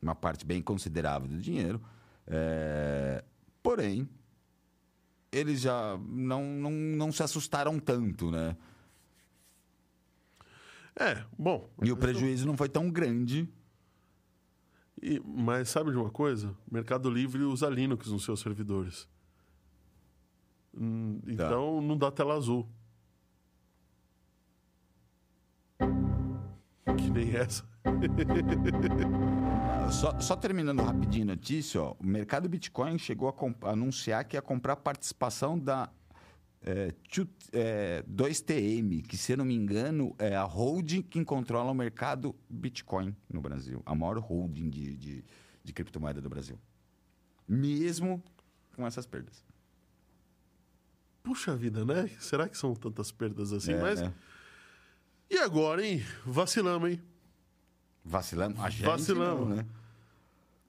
uma parte bem considerável do dinheiro. É, Porém, eles já não, não, não se assustaram tanto, né? É, bom. E o prejuízo não foi tão grande. E- mas sabe de uma coisa? Mercado Livre usa Linux nos seus servidores. Hum, Tá. Então não dá tela azul. Que nem essa. *laughs* Só, só terminando rapidinho a notícia, ó, o mercado Bitcoin chegou a anunciar que ia comprar participação da é, é, 2TM, que se eu não me engano é a holding que controla o mercado Bitcoin no Brasil. A maior holding de, de, de criptomoeda do Brasil. Mesmo com essas perdas. Puxa vida, né? Será que são tantas perdas assim? É, Mas. né? E agora, hein? Vacilamos, hein? Vacilamos? A gente Vacilamos. não, né?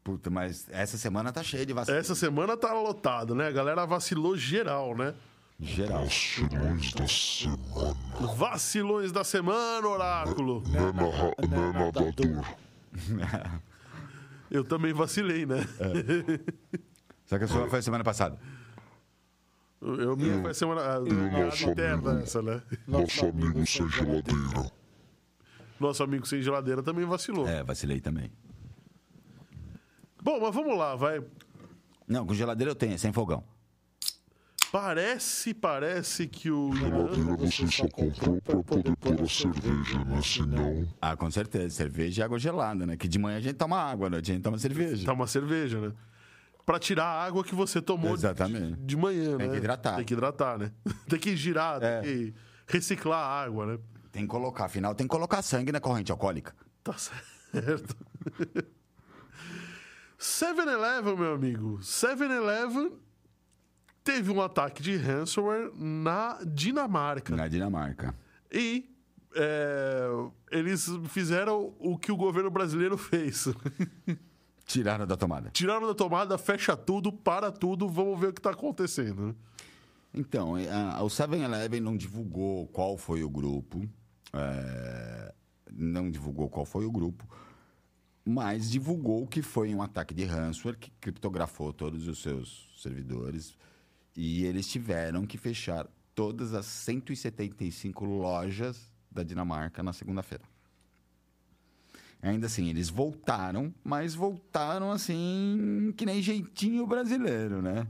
Puta, mas essa semana tá cheia de vacilo. Essa semana tá lotado, né? A galera vacilou geral, né? Geral. Vacilões da semana. Vacilões da semana, oráculo. Não é, narra- não é nadador. Eu também vacilei, né? Só que a sua foi semana passada. Eu minha vai ser uma a, nosso a interna essa, né? Nosso amigo sem geladeira. Nosso amigo sem geladeira também vacilou. É, vacilei também. Bom, mas vamos lá, vai. Não, com geladeira eu tenho, é sem fogão. Parece, parece que o Geladeira você só comprou pra poder pôr a cerveja, né? Senão, Ah, com certeza. Cerveja e água gelada, né? Que de manhã a gente toma água, noite a gente toma cerveja. uma cerveja, né? Pra tirar a água que você tomou de- Exatamente. de manhã, Tem né? que hidratar. Tem que hidratar, né? *laughs* tem que girar, É. tem que reciclar a água, né? Tem que colocar, afinal, tem que colocar sangue na corrente alcoólica. Tá *laughs* certo. 7-Eleven, meu amigo. 7-Eleven teve um ataque de ransomware na Dinamarca. Na Dinamarca. E é, eles fizeram o que o governo brasileiro fez. *laughs* Tiraram da tomada. Tiraram da tomada, fecha tudo, para tudo, vamos ver o que está acontecendo. né? Então, a- o 7-Eleven não divulgou qual foi o grupo. é, não divulgou qual foi o grupo. Mas divulgou que foi um ataque de ransomware que criptografou todos os seus servidores. E eles tiveram que fechar todas as 175 lojas da Dinamarca na segunda-feira. Ainda assim, eles voltaram, mas voltaram assim, que nem jeitinho brasileiro, né?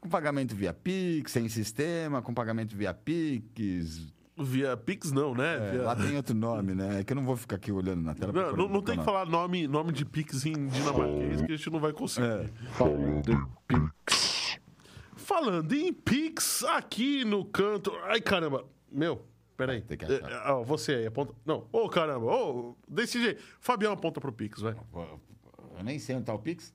Com pagamento via Pix, sem sistema, com pagamento via Pix. Via Pix, não, né? É, Via- Lá tem outro nome, né? É que eu não vou ficar aqui olhando na tela. Não, não, não tem que falar nome, nome de Pix em dinamarquês que a gente não vai conseguir. É. falando Pix. Falando em Pix, aqui no canto. Ai, caramba. Meu, peraí. Tem que É, achar. é, ó, você aí, aponta. Não, ô caramba, ô, desse jeito. Fabião aponta pro Pix, vai. Eu nem sei onde tá o Pix.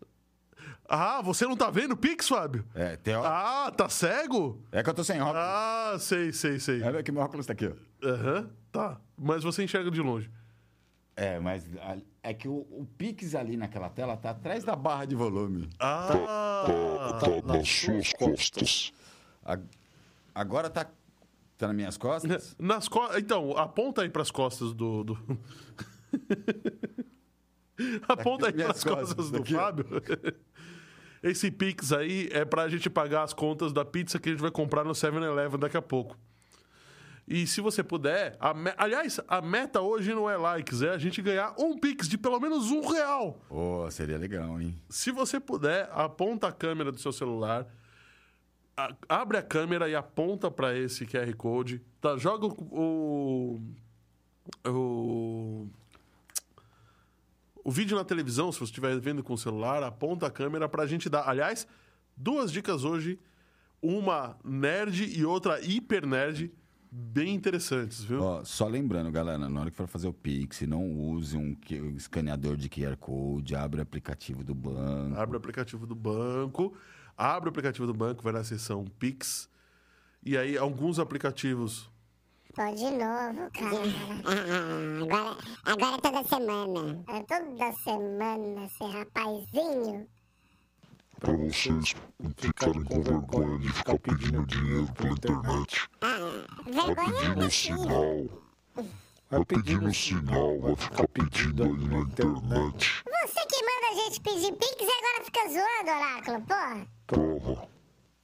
Ah, você não tá vendo o Pix, Fábio? É, tem, ó- Ah, tá cego? é que eu tô sem óculos. Ah, sei, sei, sei. É que meu óculos tá aqui, ó. Aham, tá. Mas você enxerga de longe. É, mas a- é que o, o Pix ali naquela tela tá atrás da barra de volume. Ah, Tá, tá nas suas costas. A- agora tá, tá nas minhas costas. nas costas. Então, aponta aí pras costas do. do... *laughs* aponta aí pras costas, costas, do aqui, ó. Fábio. Esse Pix aí é pra gente pagar as contas da pizza que a gente vai comprar no 7-Eleven daqui a pouco. E se você puder, a me- aliás, a meta hoje não é likes, é a gente ganhar um Pix de pelo menos um real. Ô, seria legal, hein? Se você puder, aponta a câmera do seu celular, a- abre a câmera e aponta para esse QR Code, tá? Joga o, o, o o vídeo na televisão, se você estiver vendo com o celular, aponta a câmera pra gente dar. Aliás, duas dicas hoje, uma nerd e outra hiper nerd, bem interessantes, viu? Ó, só lembrando, galera, na hora que for fazer o Pix, não use um escaneador de QR Code, abre o aplicativo do banco. Abre o aplicativo do banco, abre o aplicativo do banco, vai na seção Pix. E aí, alguns aplicativos. Pô, de novo, cara. Ah, *laughs* agora, agora é toda semana. É toda semana, esse rapazinho. Pra vocês ficarem com vergonha de ficar pedindo dinheiro pela internet. Vai Vergonha pedindo é sinal. Vai pedindo sinal, vai ficar pedindo aí na internet. Você que manda a gente pedir pix e agora fica zoando, Oráculo, porra. Prova,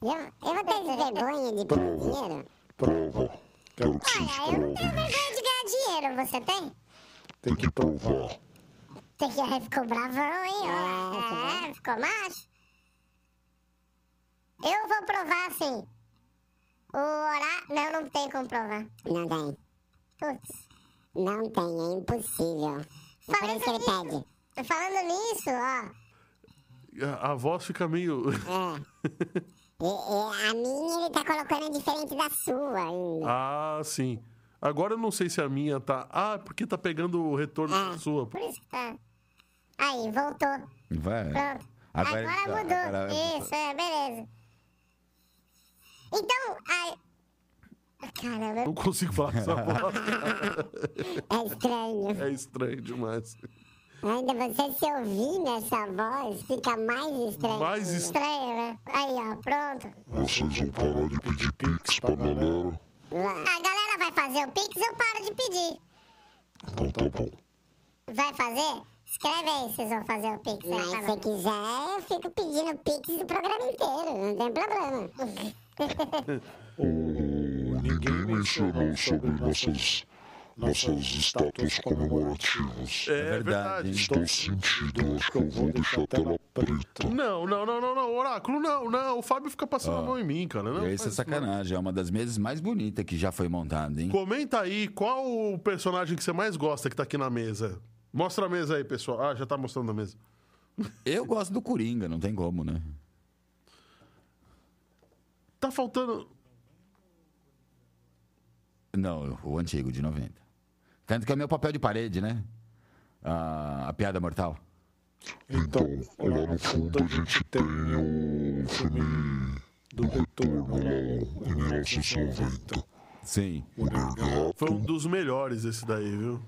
Eu, eu vou ter vergonha de pedir dinheiro? prova. Quero que vocês Olha, eu não tenho provem vergonha de ganhar dinheiro, você tem? Tem que provar. Tem que... Ficou bravão, hein? É, ficou macho? Eu vou provar, sim. O oráculo... Não, não tem como provar. Não tem. Putz. Não tem, é impossível. É por isso que ele Falando pede. Falando nisso, ó... A, a voz fica meio. É. *laughs* E, e a minha ele tá colocando diferente da sua ainda. ah, sim. Agora eu não sei se a minha tá. Ah, é porque tá pegando o retorno Ah. da sua. Por isso que tá... Aí, voltou. Vai. Pronto. Agora Agora, tá- mudou. agora- Isso, é, beleza. Então, aí... Caramba, Não consigo falar com essa *laughs* voz. É estranho. É estranho demais. Ainda você se ouvir nessa voz, fica mais estranho. Mais estranho. né? Aí, ó, pronto. Vocês vão parar de pedir pix pra galera. A galera vai fazer o Pix, eu paro de pedir. Então tá bom. Vai fazer? Escreve aí se vocês vão fazer o Pix. Mas né? se quiser, eu fico pedindo pix do programa inteiro, não tem problema. O- Ninguém mencionou sobre nossas, nossas estátuas comemorativas. É, verdade, verdade. Estou sentindo, acho que eu vou deixar a tela preta. Não, não, não, não, não. Oráculo, não, não. O Fábio fica passando a mão em mim, cara. Não, E isso é sacanagem. É uma das mesas mais bonitas que já foi montada, hein? Comenta aí qual o personagem que você mais gosta que tá aqui na mesa. Mostra a mesa aí, pessoal. Ah, já tá mostrando a mesa. Eu gosto do Coringa, não tem como, né? Tá faltando. Não, o antigo, de 90. Tanto que é o meu papel de parede, né? A, a piada mortal. Então, lá no fundo a gente tem o filme do Retorno, lá em 1990. Sim. Foi um dos melhores esse daí, viu?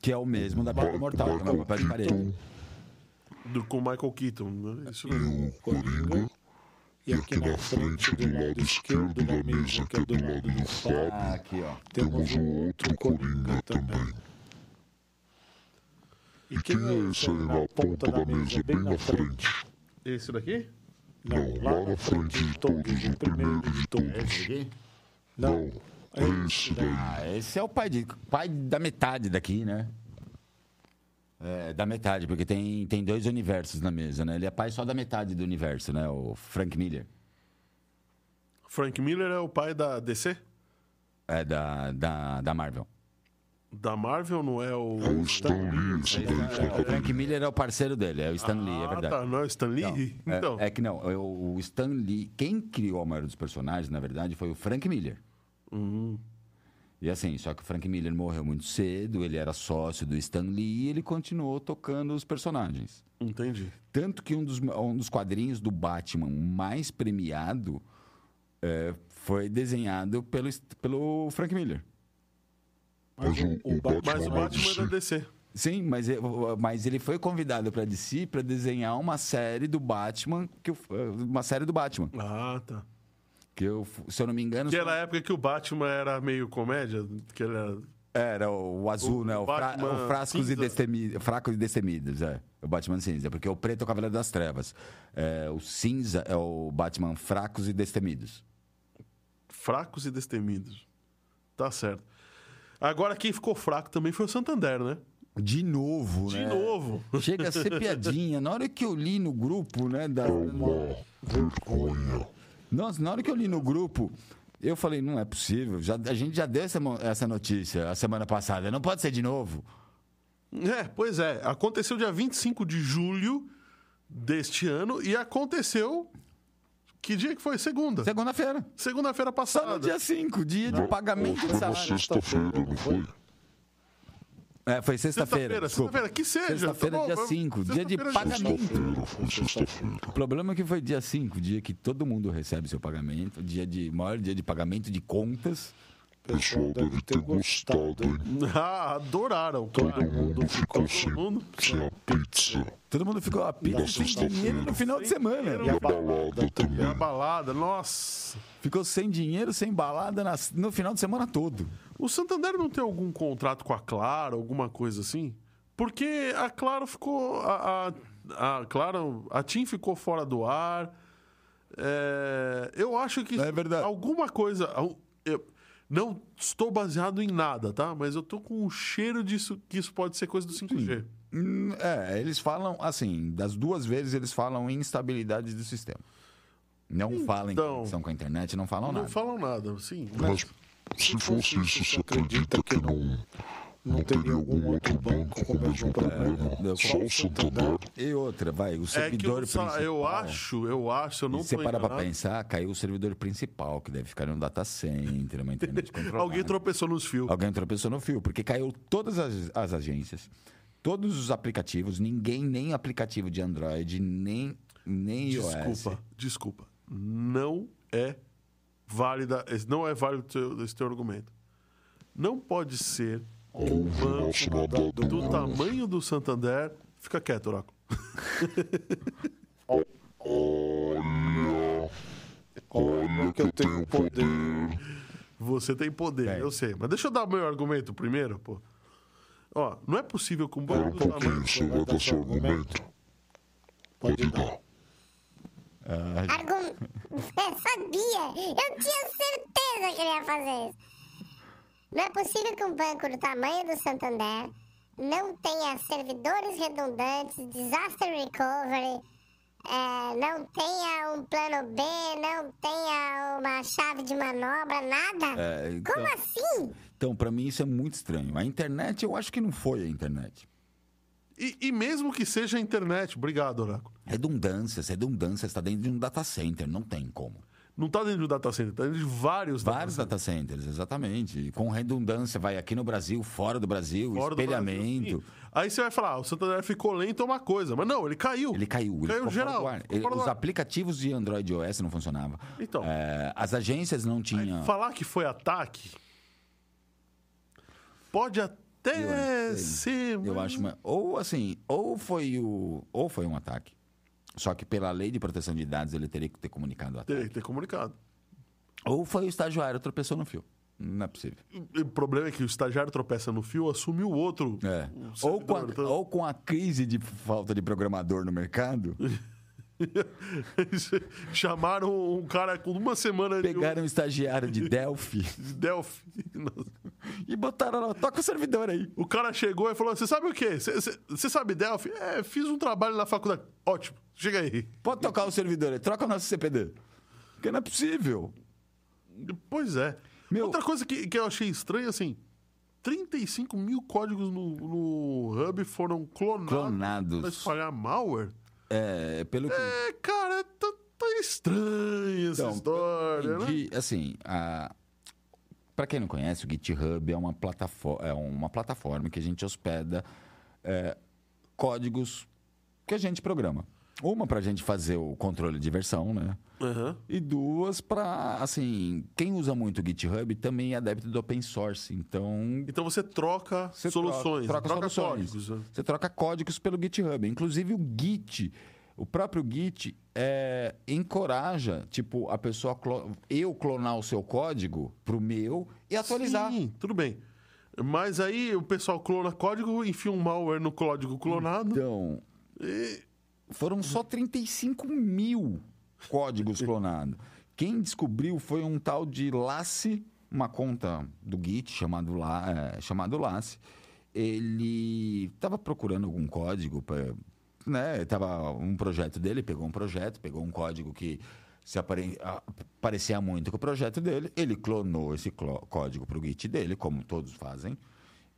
Que é o mesmo da piada mortal, que é o meu papel de parede. Do, com o Michael Keaton. né? Isso mesmo. e o Coringa. E aqui na frente, do lado esquerdo da mesa, que é do lado do Ah, Fábio, aqui, ó. temos o outro Coringa também. E quem é esse aí na ponta da mesa, bem na frente? Esse daqui? Não, lá na frente de todos, o primeiro de todos. Não, é esse daí. Ah, esse é o pai, de, pai da metade daqui, né? É, da metade, porque tem, tem dois universos na mesa, né? Ele é pai só da metade do universo, né? O Frank Miller. Frank Miller é o pai da DC? É da, da, da Marvel. Da Marvel, não é o. É o Stan Lee, daí que tá O acabando. Frank Miller é o parceiro dele, é o Stan Lee, é ah, verdade. tá. Não é o Stan Lee? É- *laughs* então. É, que não, é o o Stan Lee, quem criou a maioria dos personagens, na verdade, foi o Frank Miller. Uhum. E assim, só que o Frank Miller morreu muito cedo, ele era sócio do Stan Lee e ele continuou tocando os personagens. Entendi. Tanto que um dos, um dos quadrinhos do Batman mais premiado é, foi desenhado pelo, pelo Frank Miller. Mas o, o Mas Batman o lá Batman é da DC. Sim, mas, ele- mas ele foi convidado para DC para desenhar uma série do Batman, que uma série do Batman. Ah, tá. Que eu, se eu não me engano. Que era a época que o Batman era meio comédia, que ele era... Era o azul, O né? O, fra- o frascos e destemidos. Fracos e destemidos, é. O Batman cinza. Porque o preto é o Cavaleiro das Trevas. É, o cinza é o Batman fracos e destemidos. fracos e destemidos. Tá certo. Agora quem ficou fraco também foi o Santander, né? De novo, De né? novo. Chega a ser piadinha. Na hora que eu li no grupo, né? Da... uma vergonha. Nossa, na hora que eu li no grupo, eu falei, não é possível. Já, a gente já deu essa, essa notícia a semana passada. Não pode ser de novo. É, pois é. Aconteceu dia 25 de julho deste ano e aconteceu. Que dia que foi? Segunda. Segunda-feira. Segunda-feira Só passada. no dia 5, dia de pagamento de na salário. sexta-feira, não foi? É, foi sexta-feira. Sexta-feira, sexta-feira, que seja. Sexta-feira, tá bom, dia vamos- 5, dia de sexta-feira, pagamento. Sexta-feira, sexta-feira. O problema é que foi dia 5, dia que todo mundo recebe seu pagamento, dia de maior dia de pagamento de contas. Pessoal deve ter gostado, hein? Ah, adoraram, Todo cara. mundo ficou sem, Todo mundo sem a pizza. Todo mundo ficou a pizza sem dinheiro no final de semana. E a balada E a também. balada, nossa. Ficou sem dinheiro, sem balada no final de semana todo. O Santander não tem algum contrato com a Claro, alguma coisa assim? Porque a Claro ficou. A, a, a Claro, a TIM ficou fora do ar. É, eu acho que. É verdade. Alguma coisa. Eu não estou baseado em nada, tá? Mas eu tô com um cheiro disso que isso pode ser coisa do 5G. Hum, É, eles falam, assim, das duas vezes eles falam em instabilidade do sistema. Não falam em Então. conexão com a internet, não falam Não nada. falam nada, sim. Mas se fosse isso, você acredita que não, não teria algum outro banco com o mesmo problema? Só o Santander? E outra, vai, o É que servidor eu, sa- principal. eu acho, eu acho, eu não você para pra pensar, caiu o servidor principal, que deve ficar em um data center, uma internet *laughs* controlada. Alguém tropeçou nos fios. Alguém tropeçou no fio, porque caiu todas as, as agências, todos os aplicativos, ninguém, nem aplicativo de Android, nem, nem iOS. Desculpa, desculpa. Não é válida, não é válido esse teu argumento. Não pode ser um banco do nadador. tamanho do Santander. Fica quieto, Oráculo. *laughs* Olha, olha que eu tenho poder. Você tem poder, É. eu sei. Mas deixa eu dar o meu argumento primeiro, pô. Ó, não é possível que um um banco do tamanho. pouquinho, você vai dar seu argumento? Pode dar. Argum... *laughs* Eu sabia! Eu tinha certeza que ele ia fazer isso. Não é possível que um banco do tamanho do Santander não tenha servidores redundantes, disaster recovery, é, não tenha um plano B, não tenha uma chave de manobra, nada. É, então- Como assim? Então, pra mim, isso é muito estranho. A internet, eu acho que não foi a internet. E, e mesmo que seja a internet, obrigado, Oráculo. Redundâncias, redundâncias, está dentro de um data center, não tem como. Não tá dentro do data center, tá dentro de vários, Vários data data centers, exatamente. Com redundância, vai aqui no Brasil, fora do Brasil, Fora do espelhamento. Brasil, sim. Aí você vai falar, ah, o Santander ficou lento é uma coisa. Mas não, ele caiu. Ele caiu, ele Caiu geral. do Ele- do os aplicativos de Android e iOS não funcionavam. Então. É, as agências não tinham. Falar que foi ataque pode até Eu ser. Eu mas- acho, uma- ou assim, ou foi o, ou foi um ataque. Só que pela lei de proteção de dados ele teria que ter comunicado ataque. Teria que ter comunicado. Ou foi o estagiário tropeçou no fio. Não é possível. O problema é que o estagiário tropeça no fio, assume o outro. É. o Ou, com a. Então, ou com a crise de falta de programador no mercado, *laughs* *laughs* Chamaram um cara com uma semana de- pegaram um estagiário de Delphi de *laughs* Delphi. *laughs* e botaram lá, toca o servidor aí. O cara chegou e falou: Você sabe o quê? Você sabe Delphi? É, fiz um trabalho na faculdade. Ótimo, chega aí. Pode tocar o servidor aí, troca o nosso CPD. Porque não é possível. Pois é. Meu- Outra coisa que, que eu achei estranha, assim, 35 mil códigos no, no Hub foram clonados, Clonados. pra espalhar malware. É, pelo que É, cara, tá, tá estranha essa Então, história, né? entendi, assim, a... para quem não conhece, o GitHub é uma, plataforma, é uma plataforma que a gente hospeda é, códigos que a gente programa. Uma para a gente fazer o controle de versão, né? Aham. E duas para, assim, quem usa muito o GitHub também é adepto do open source. Então, Então você troca você soluções, troca, troca soluções. códigos. né? Você troca códigos pelo GitHub. Inclusive o Git, o próprio Git é, encoraja, tipo, a pessoa clo- eu clonar o seu código pro meu e atualizar. Sim, tudo bem. Mas aí o pessoal clona código, enfia um malware no código clonado. Então, e- foram só 35 mil códigos clonados. Quem descobriu foi um tal de Lassi, uma conta do Git chamado, La, é, chamado. Ele estava procurando algum código para. Né, tava um projeto dele, pegou um projeto, pegou um código que se apare- parecia muito com o projeto dele, ele clonou esse código para o Git dele, como todos fazem,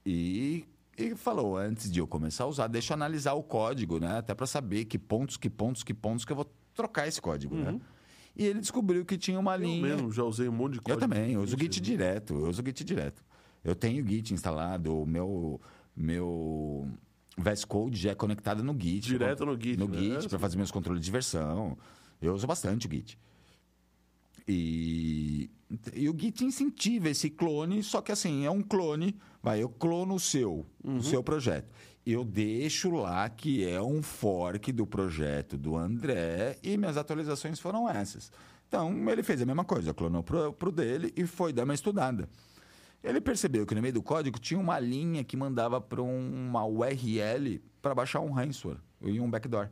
e, e falou, antes de eu começar a usar, deixa eu analisar o código, né? Até para saber que pontos, que pontos, que pontos que eu vou trocar esse código, né? E ele descobriu que tinha uma Eu linha... mesmo já usei um monte de Eu código. também, eu uso o Git direto, eu uso o Git direto. Eu tenho o Git instalado, o meu, meu VS Code já é conectado no Git. Direto no Git, No né? Git, para fazer meus controles de versão. Eu uso bastante o Git. E, e o Git incentiva esse clone, só que assim, é um clone, vai, eu clono o seu, o seu projeto. Eu deixo lá que é um fork do projeto do André e minhas atualizações foram essas. Então, ele fez a mesma coisa, clonou pro, pro dele e foi dar uma estudada. Ele percebeu que no meio do código tinha uma linha que mandava para uma URL para baixar um ransomware e um backdoor.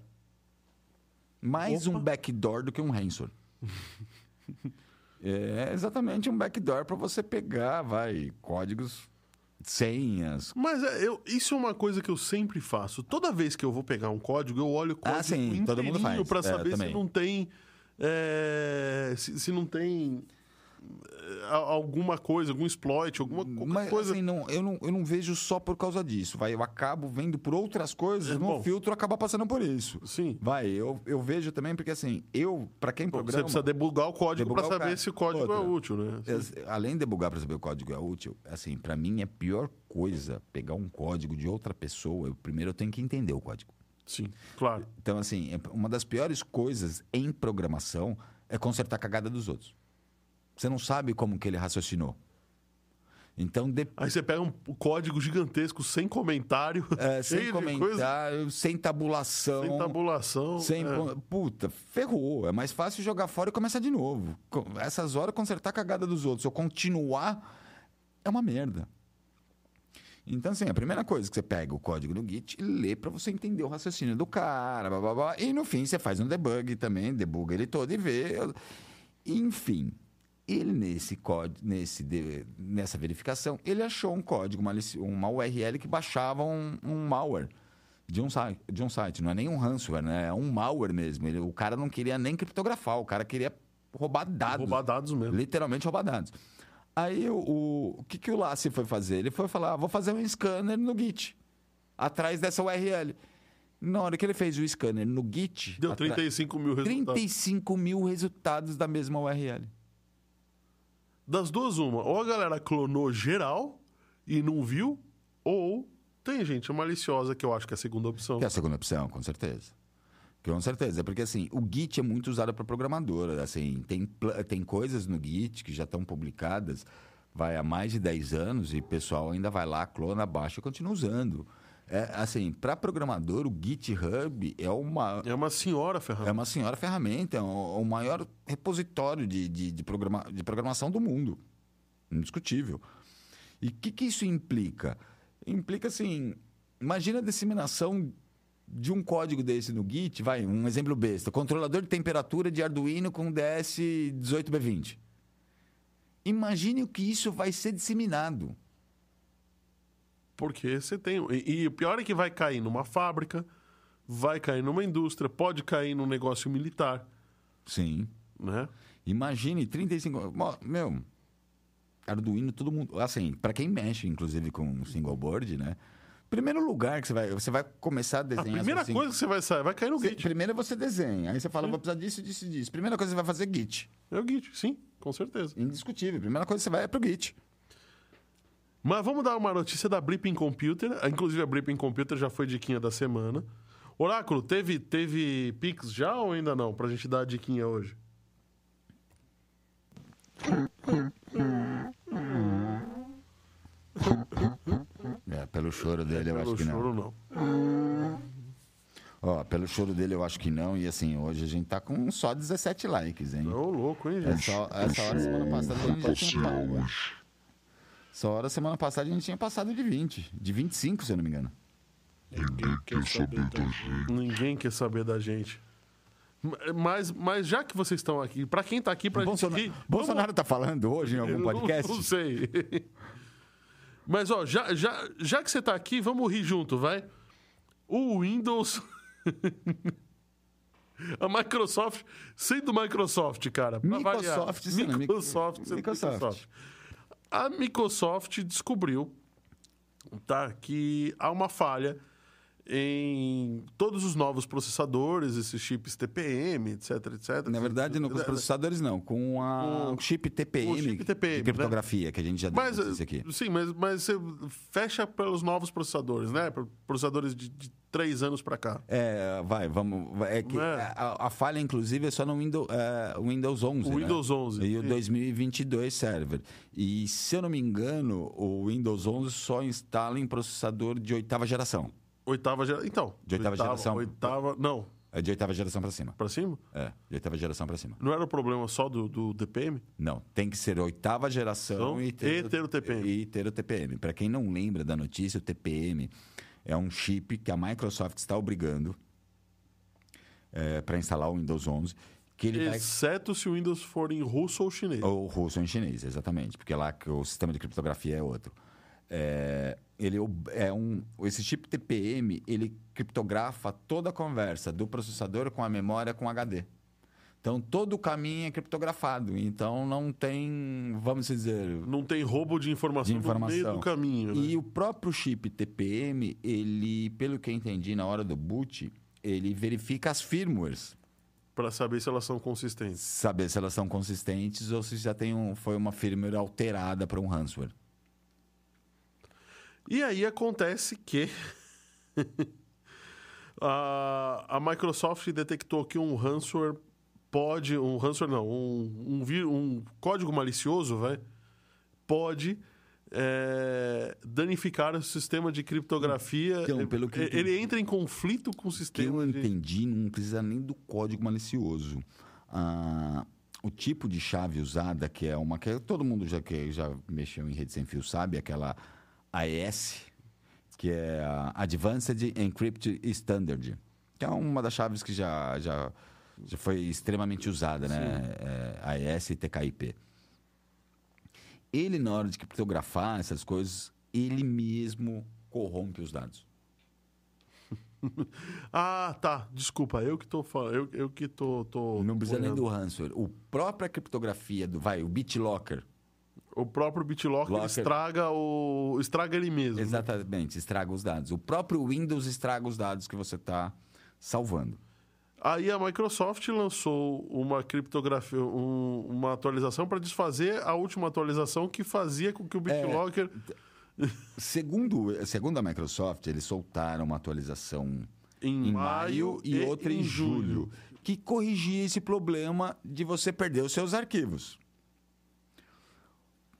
Mais Opa. um backdoor do que um ransomware. *laughs* é exatamente um backdoor para você pegar, vai, códigos, senhas. Mas é, eu, isso é uma coisa que eu sempre faço. Toda vez que eu vou pegar um código, eu olho o código Ah, sim, todo mundo faz. para É, saber se também. não tem. é, se, se não tem é, alguma coisa, algum exploit, alguma Mas coisa. assim, não, eu, não, eu não vejo só por causa disso. Vai, eu acabo vendo por outras coisas, É, no bom. filtro acaba passando por isso. Sim. Vai, eu, eu vejo também, porque assim, eu, para quem Você programa. precisa debugar o código para saber cara. se o código é Outra. útil, né? Eu- além de debugar para saber o código é útil, assim, para mim é a pior coisa pegar um código de outra pessoa. Eu, primeiro eu tenho que entender o código. Sim, claro. Então, assim, é- uma das piores coisas em programação é consertar a cagada dos outros. Você não sabe como que ele raciocinou. Então, de, Aí você pega um código gigantesco sem comentário, é, *laughs* sem de coisa, comentário, sem tabulação. sem tabulação. Sem, é. Puta, ferrou. É mais fácil jogar fora e começar de novo. Essas horas, consertar a cagada dos outros. Se eu continuar, é uma merda. Então, assim, a primeira coisa que você pega o código do Git e lê para você entender o raciocínio do cara, blá, blá, blá. e no fim você faz um debug também, debuga ele todo e vê. Enfim, ele nesse código, nesse de- nessa verificação, ele achou um código, uma, uma URL que baixava um, um malware de um, site, de um site. Não é nem um ransomware, né? É um malware mesmo. Ele- o cara não queria nem criptografar, o cara queria roubar dados. Roubar dados mesmo. Literalmente roubar dados. Aí o, o, o que, que o Lassi foi fazer? Ele foi falar: ah, vou fazer um scanner no Git, atrás dessa URL. Na hora que ele fez o scanner no Git, Deu atra- 35 mil resultados. 35 mil resultados da mesma URL. Das duas, uma. Ou a galera clonou geral e não viu, ou tem gente maliciosa, que eu acho que é a segunda opção. Que é a segunda opção, com certeza. Com certeza, porque assim, o Git é muito usado para programador, assim, tem, tem coisas no Git que já estão publicadas vai há mais de 10 anos e o pessoal ainda vai lá, clona, baixa e continua usando. É, assim, para programador, o GitHub é uma, É uma senhora é ferramenta. uma senhora ferramenta, é o, o maior repositório de, de, de, programa, de programação do mundo. Indiscutível. E o que, que isso implica? Implica assim: imagina a disseminação de um código desse no Git, vai, um exemplo besta: controlador de temperatura de Arduino com DS18B20. Imagine o que isso vai ser disseminado. Porque você tem. E, e o pior é que vai cair numa fábrica, vai cair numa indústria, pode cair num negócio militar, Sim. né? Imagine 35. Mo- Meu, Arduino, todo mundo. Assim, para quem mexe, inclusive, com single board, né? Primeiro lugar que você vai. Você vai começar a A desenhar. primeira seu coisa que você vai sair, vai cair no Você- Git. primeiro você desenha, aí você fala, vou precisar disso, disso, disso. Primeira coisa que você vai fazer é Git. É o Git, sim, com certeza. Indiscutível. Primeira coisa que você vai é pro Git. Mas vamos dar uma notícia da Blipping Computer. Ah, Inclusive, a Blipping Computer já foi diquinha da semana. Oráculo, teve, teve Pix já ou ainda não? Pra gente dar a diquinha hoje. É, pelo choro dele, eu Pelo acho que não. choro, não. Ó, pelo choro dele, eu acho que não. E assim, hoje a gente tá com só 17 likes, hein? Ô, louco, hein, gente? Essa, essa hora, semana passada, a gente já tinha. Essa hora, semana passada, a gente tinha passado de 20. De 25, se eu não me engano. Ninguém quer saber da gente. Ninguém quer saber da gente. Mas, mas já que vocês estão aqui, pra quem tá aqui, pra gente Bolsonaro, aqui... Bolsonaro tá falando hoje em algum Eu não- podcast? *laughs* Não, sei. Mas, ó, já, já, já que você tá aqui, vamos rir junto, vai? O Windows. *laughs* A Microsoft, sendo Microsoft, cara. Microsoft, variar. sim, né? Microsoft, sendo Microsoft. Microsoft. A Microsoft descobriu tá, que há uma falha em todos os novos processadores, esses chips TPM, etc, etc. Na verdade, não com os processadores, não. Com a, Com- chip TPM, chip TPM, de criptografia, que a gente já Mas, notícia aqui. sim, mas, mas você fecha pelos novos processadores, né? Processadores de, de três anos para cá. É, vai, vamos. É que É. A, a falha, inclusive, é só no Windows, é, Windows 11. O né? Windows 11. E o Sim. 2022 server. E, se eu não me engano, o Windows 11 só instala em processador de oitava geração. Oitava geração. Então. De oitava geração? Oitava. Não. É de oitava geração para cima. Para cima? É, de oitava geração para cima. Não era o problema só do, do DPM? Não, tem que ser oitava geração Então, e ter, e ter o TPM. E ter o TPM. Para quem não lembra da notícia, o TPM é um chip que a Microsoft está obrigando para instalar o Windows 11, que ele vai Exceto se o Windows for em russo ou chinês. Ou russo ou em chinês, exatamente. Porque lá que o sistema de criptografia é outro. É, ele é um, esse chip TPM, ele criptografa toda a conversa do processador com a memória com HD. Então, todo o caminho é criptografado. Então, não tem, vamos dizer... Não tem roubo de informação, De informação. no meio do caminho. Né? E o próprio chip TPM, ele, pelo que eu entendi na hora do boot, ele verifica as firmwares. Para saber se elas são consistentes. Saber se elas são consistentes ou se já tem um, foi uma firmware alterada para um ransomware. E aí acontece que *laughs* a, a Microsoft detectou que um ransomware pode, um ransomware não, um, um, um código malicioso, vai, pode é, danificar o sistema de criptografia. Então, pelo que eu ele, entra em conflito com o que eu sistema. de- entendi, não precisa nem do código malicioso. Ah, o tipo de chave usada, que é uma que todo mundo já, que já mexeu em rede sem fio sabe, aquela AES, que é a Advanced Encrypt Standard, que é uma das chaves que já, já, já foi extremamente usada, né? É, AES e TKIP. Ele, na hora de criptografar essas coisas, ele mesmo corrompe os dados. *laughs* Ah, tá. Desculpa, eu que tô falando. Eu, eu que tô. tô Não precisa nem olhando. do ransomware. O própria criptografia do, vai, o BitLocker. O próprio BitLocker Locker. estraga o. estraga ele mesmo. Exatamente, estraga os dados. O próprio Windows estraga os dados que você está salvando. Aí a Microsoft lançou uma criptografia, um- uma atualização para desfazer a última atualização que fazia com que o BitLocker. *laughs* Segundo, segundo a Microsoft, eles soltaram uma atualização Em em maio maio e, e outra em em julho, julho. que corrigia esse problema de você perder os seus arquivos.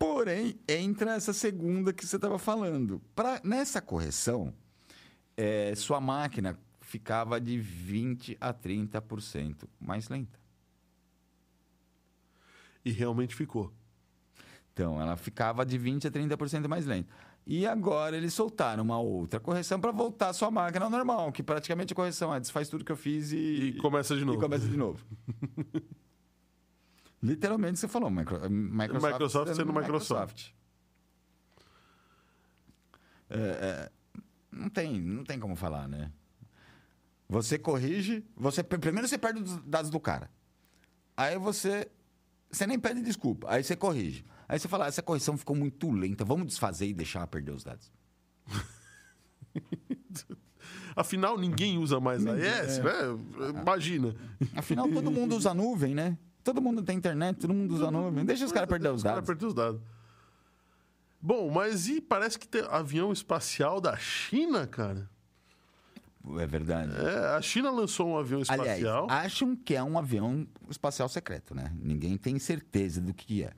Porém, entra essa segunda que você estava falando. Pra, nessa correção, eh, sua máquina ficava de 20 a 30% mais lenta. E realmente ficou. Então, ela ficava de 20 a 30% mais lenta. E agora eles soltaram uma outra correção para voltar a sua máquina ao normal, que praticamente a correção é desfaz tudo que eu fiz e, E começa de novo. E começa de novo. *laughs* Literalmente você falou, micro, Microsoft, Microsoft sendo Microsoft. É, é, não, tem, não tem como falar, né? Você corrige, você primeiro você perde os dados do cara. Aí você você nem pede desculpa, aí você corrige. Aí você fala, "Ah, essa correção ficou muito lenta, vamos desfazer e deixar perder os dados. *laughs* Afinal, ninguém usa mais a é. AES, né? Imagina. Afinal, todo mundo usa nuvem, né? Todo mundo tem internet, todo mundo usa nuvem. Deixa os caras perder os Os caras dados. perdem os dados. Bom, mas e parece que tem avião espacial da China, cara? É verdade. É, a China lançou um avião Aliás, espacial. acham que é um avião espacial secreto, né? Ninguém tem certeza do que é.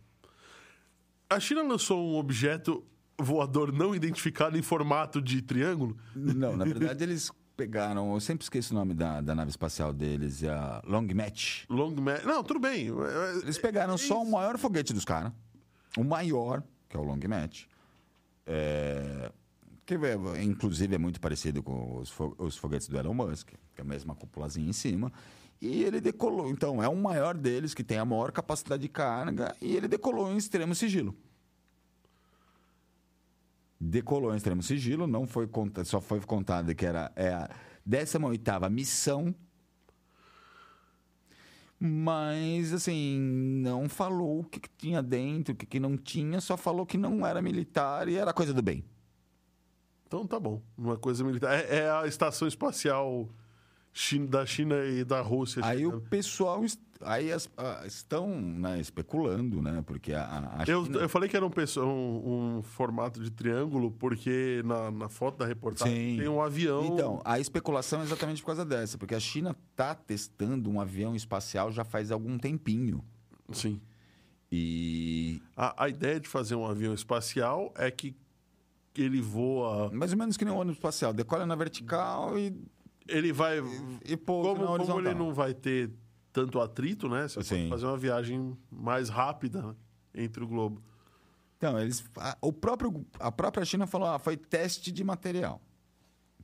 A China lançou um objeto voador não identificado em formato de triângulo. Não, na verdade *laughs* eles pegaram, eu sempre esqueço o nome da, da nave espacial deles, é a Long Match. Long Ma- Não, tudo bem. Eles pegaram só o maior foguete dos caras, o maior, que é o Long Match, é, que é, inclusive é muito parecido com os, fo- os foguetes do Elon Musk, que é a mesma cúpulazinha em cima. E ele decolou, então é o maior deles, que tem a maior capacidade de carga, e ele decolou em extremo sigilo. Decolou em extremo sigilo, não foi conta, só foi contado que era é a 18ª missão mas, assim, não falou o que, que tinha dentro, o que, que não tinha, só falou que não era militar e era coisa do bem. Então tá bom. Uma coisa militar. É, é a estação espacial China- da China e da Rússia. Aí o pessoal aí as- ah, estão né, especulando, né? Porque a, a- a Eu, China- eu falei que era um, um- um formato de triângulo, porque na, na foto da reportagem Sim. tem um avião. Então, a especulação é exatamente por causa dessa, porque a China está testando um avião espacial já faz algum tempinho. Sim. E A, a ideia de fazer um avião espacial é que ele voa. mais ou menos que nem um ônibus espacial, decola na vertical e, Ele vai. e Como, na como horizontal. ele não vai ter tanto atrito, né? Você Sim. pode fazer uma viagem mais rápida entre o globo. Então, eles, a, o próprio, a própria China falou, ah, foi teste de material.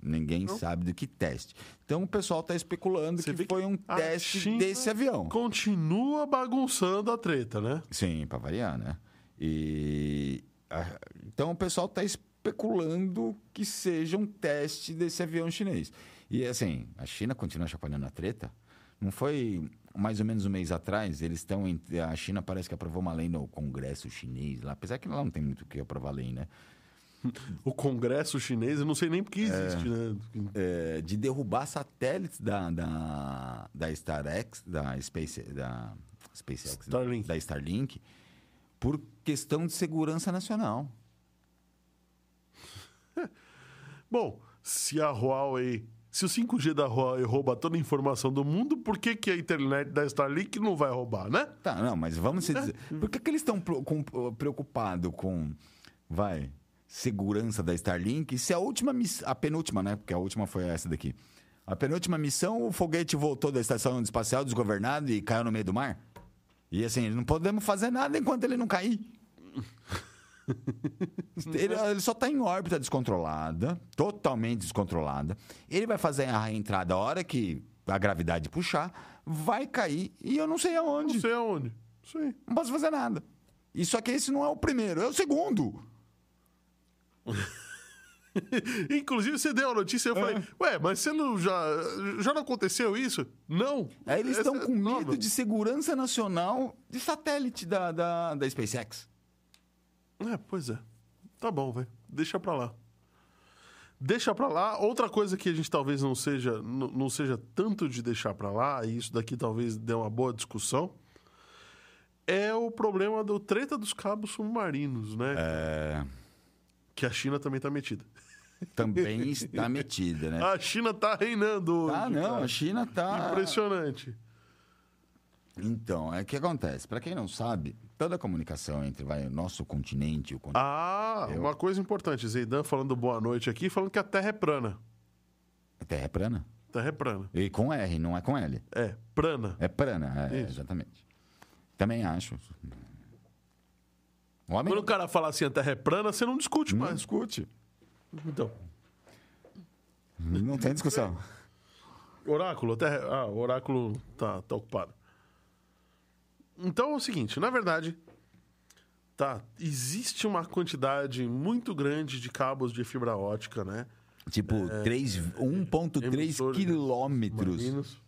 Ninguém sabe do que teste. Então o pessoal está especulando Você que foi um teste China desse avião. Continua bagunçando a treta, né? Sim, para variar, né? E a- então o pessoal está especulando que seja um teste desse avião chinês. E assim, a China continua chacoalhando a treta. Não foi mais ou menos um mês atrás, eles estão a China parece que aprovou uma lei no Congresso chinês lá, apesar que lá não tem muito o que aprovar lei, né? *laughs* O Congresso chinês, eu não sei nem porque existe, né? É, de derrubar satélites da da, da StarX, da Space da SpaceX, Starlink. da Starlink, por questão de segurança nacional. *laughs* Bom, se a Huawei. Se o 5G da Huawei rouba toda a informação do mundo, por que, que a internet da Starlink não vai roubar, né? Tá, não, mas vamos se dizer. Por que, que eles estão com- preocupados com, vai, segurança da Starlink? Se a última missão, a penúltima, né? Porque a última foi essa daqui. A penúltima missão, o foguete voltou da estação espacial desgovernado e caiu no meio do mar. E assim, não podemos fazer nada enquanto ele não cair. *laughs* Ele, ele só está em órbita descontrolada, totalmente descontrolada. Ele vai fazer a reentrada a hora que a gravidade puxar, vai cair e eu não sei aonde. Não sei aonde. Sim. Não posso fazer nada. E só que esse não é o primeiro, é o segundo. *laughs* Inclusive, você deu a notícia e eu falei, ué, mas você não já, já não aconteceu isso? Não. Aí eles estão é com nova. medo de segurança nacional de satélite da, da, da SpaceX. É, pois é. Tá bom, velho. Deixa pra lá. Deixa pra lá. Outra coisa que a gente talvez não seja, não seja tanto de deixar pra lá, e isso daqui talvez dê uma boa discussão, é o problema do treta dos cabos submarinos, né? É, Que a China também tá metida. também está metida, né? *laughs* A China tá reinando hoje. Ah, não, cara. a China tá. Impressionante. Então, é o que acontece. Para quem não sabe, toda a comunicação entre vai, o nosso continente e o continente. Ah, Eu- uma coisa importante. Zeidan falando boa noite aqui, falando que a Terra é plana. A Terra é plana. Terra é plana. E com R, não é com L. É, plana. É plana, é, exatamente. Também acho. O homem Quando o cara fala assim, a Terra é plana, você não discute não mais. discute. Então, Não tem discussão. oráculo, a Terra... Ah, o oráculo tá, tá ocupado. Então é o seguinte, na verdade, tá, existe uma quantidade muito grande de cabos de fibra ótica, né? Tipo, três- 1,3 emissores quilômetros. Marinos.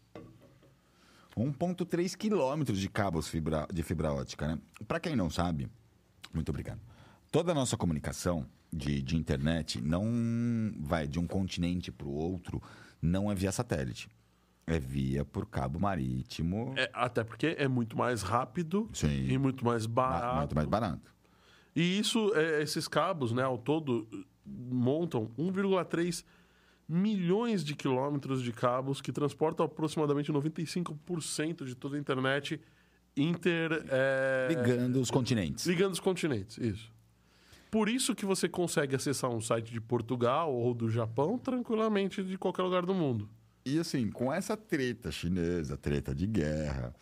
1,3 quilômetros de cabos fibra, de fibra ótica, né? Para quem não sabe, muito obrigado. Toda a nossa comunicação de, de internet não vai de um continente para o outro, não é via satélite. É via por cabo marítimo, É, até porque é muito mais rápido Sim. e muito mais ba- barato. muito mais barato. E isso, é, esses cabos, né, ao todo, montam 1,3 milhões de quilômetros de cabos que transportam aproximadamente 95% de toda a internet inter... é, Ligando os continentes. ligando os continentes, isso. Por isso que você consegue acessar um site de Portugal ou do Japão tranquilamente de qualquer lugar do mundo. E assim, com essa treta chinesa, treta de guerra,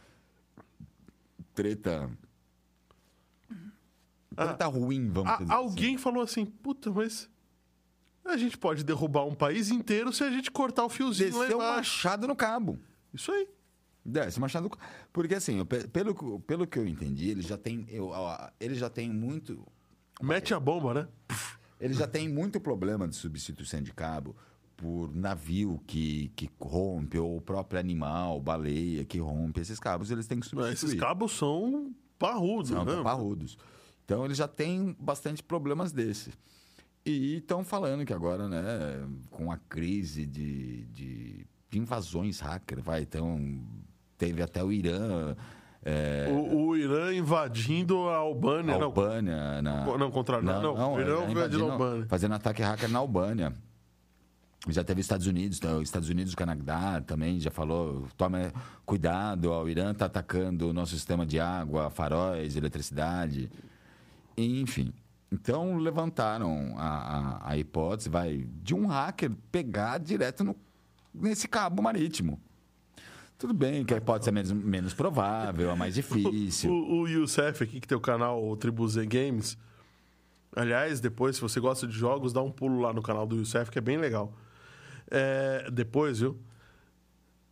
treta. Treta ruim, vamos A- dizer alguém falou assim, puta, mas a gente pode derrubar um país inteiro se a gente cortar o assim. fiozinho lá Desceu um embaixo. machado no cabo. Isso aí. Desce machado. no- Porque assim, eu pe- pelo, que- pelo que eu entendi, ele já tem. Eu, ó, ele já tem muito. Mete a bomba, né? Ele já tem muito problema de substituição de cabo por navio que, que rompe, ou o próprio animal, baleia que rompe. Esses cabos eles têm que substituir. Esses cabos são parrudos, São né? parrudos. Então ele já tem bastante problemas desses. E estão falando que agora, né, com a crise de, de, invasões hacker, vai, então teve até o Irã, é, O, o Irã invadindo a Albânia. a não, Albânia, na, Não, contrário. Não, não, o Irã é, invadindo a Albânia. Fazendo ataque hacker na Albânia. Já teve Estados Unidos, os Estados Unidos, o Canadá também já falou, toma cuidado, o Irã está atacando o nosso sistema de água, faróis, eletricidade, enfim. Então levantaram a, a, a hipótese, vai, de um hacker pegar direto no, nesse cabo marítimo. Tudo bem que a hipótese é menos, menos provável, é mais *laughs* difícil. O, o Youssef aqui, que tem o canal o Tribu Z Games. Aliás, depois, se você gosta de jogos, dá um pulo lá no canal do Youssef, que é bem legal. É, depois, viu?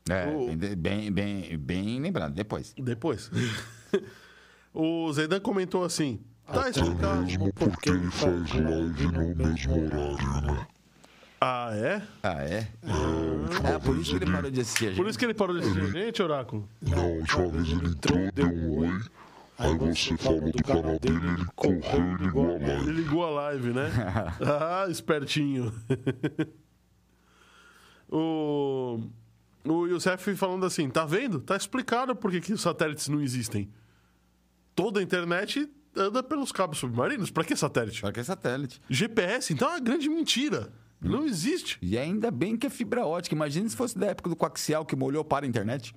É, o- bem, bem, bem lembrado, depois. Depois. *laughs* o Zeidan comentou assim: tá explicado. mesmo porque ele faz live no mesmo horário, né? Ah, é? Ah, é? É, por isso que ele parou de assistir a gente. Por isso que ele parou de assistir a gente, Oráculo? Não, última vez ele entrou, deu um oi, aí você falou do canal dele, ele correu e ligou a Ele live. ligou a live, né? *laughs* ah, espertinho. *laughs* o, o Youssef falando assim: tá vendo? Tá explicado por que, que os satélites não existem. Toda a internet anda pelos cabos submarinos. Pra que satélite? Só que satélite. GPS, então é uma grande mentira. Não existe. E ainda bem que é fibra ótica. Imagina se fosse da época do coaxial que molhou para a internet.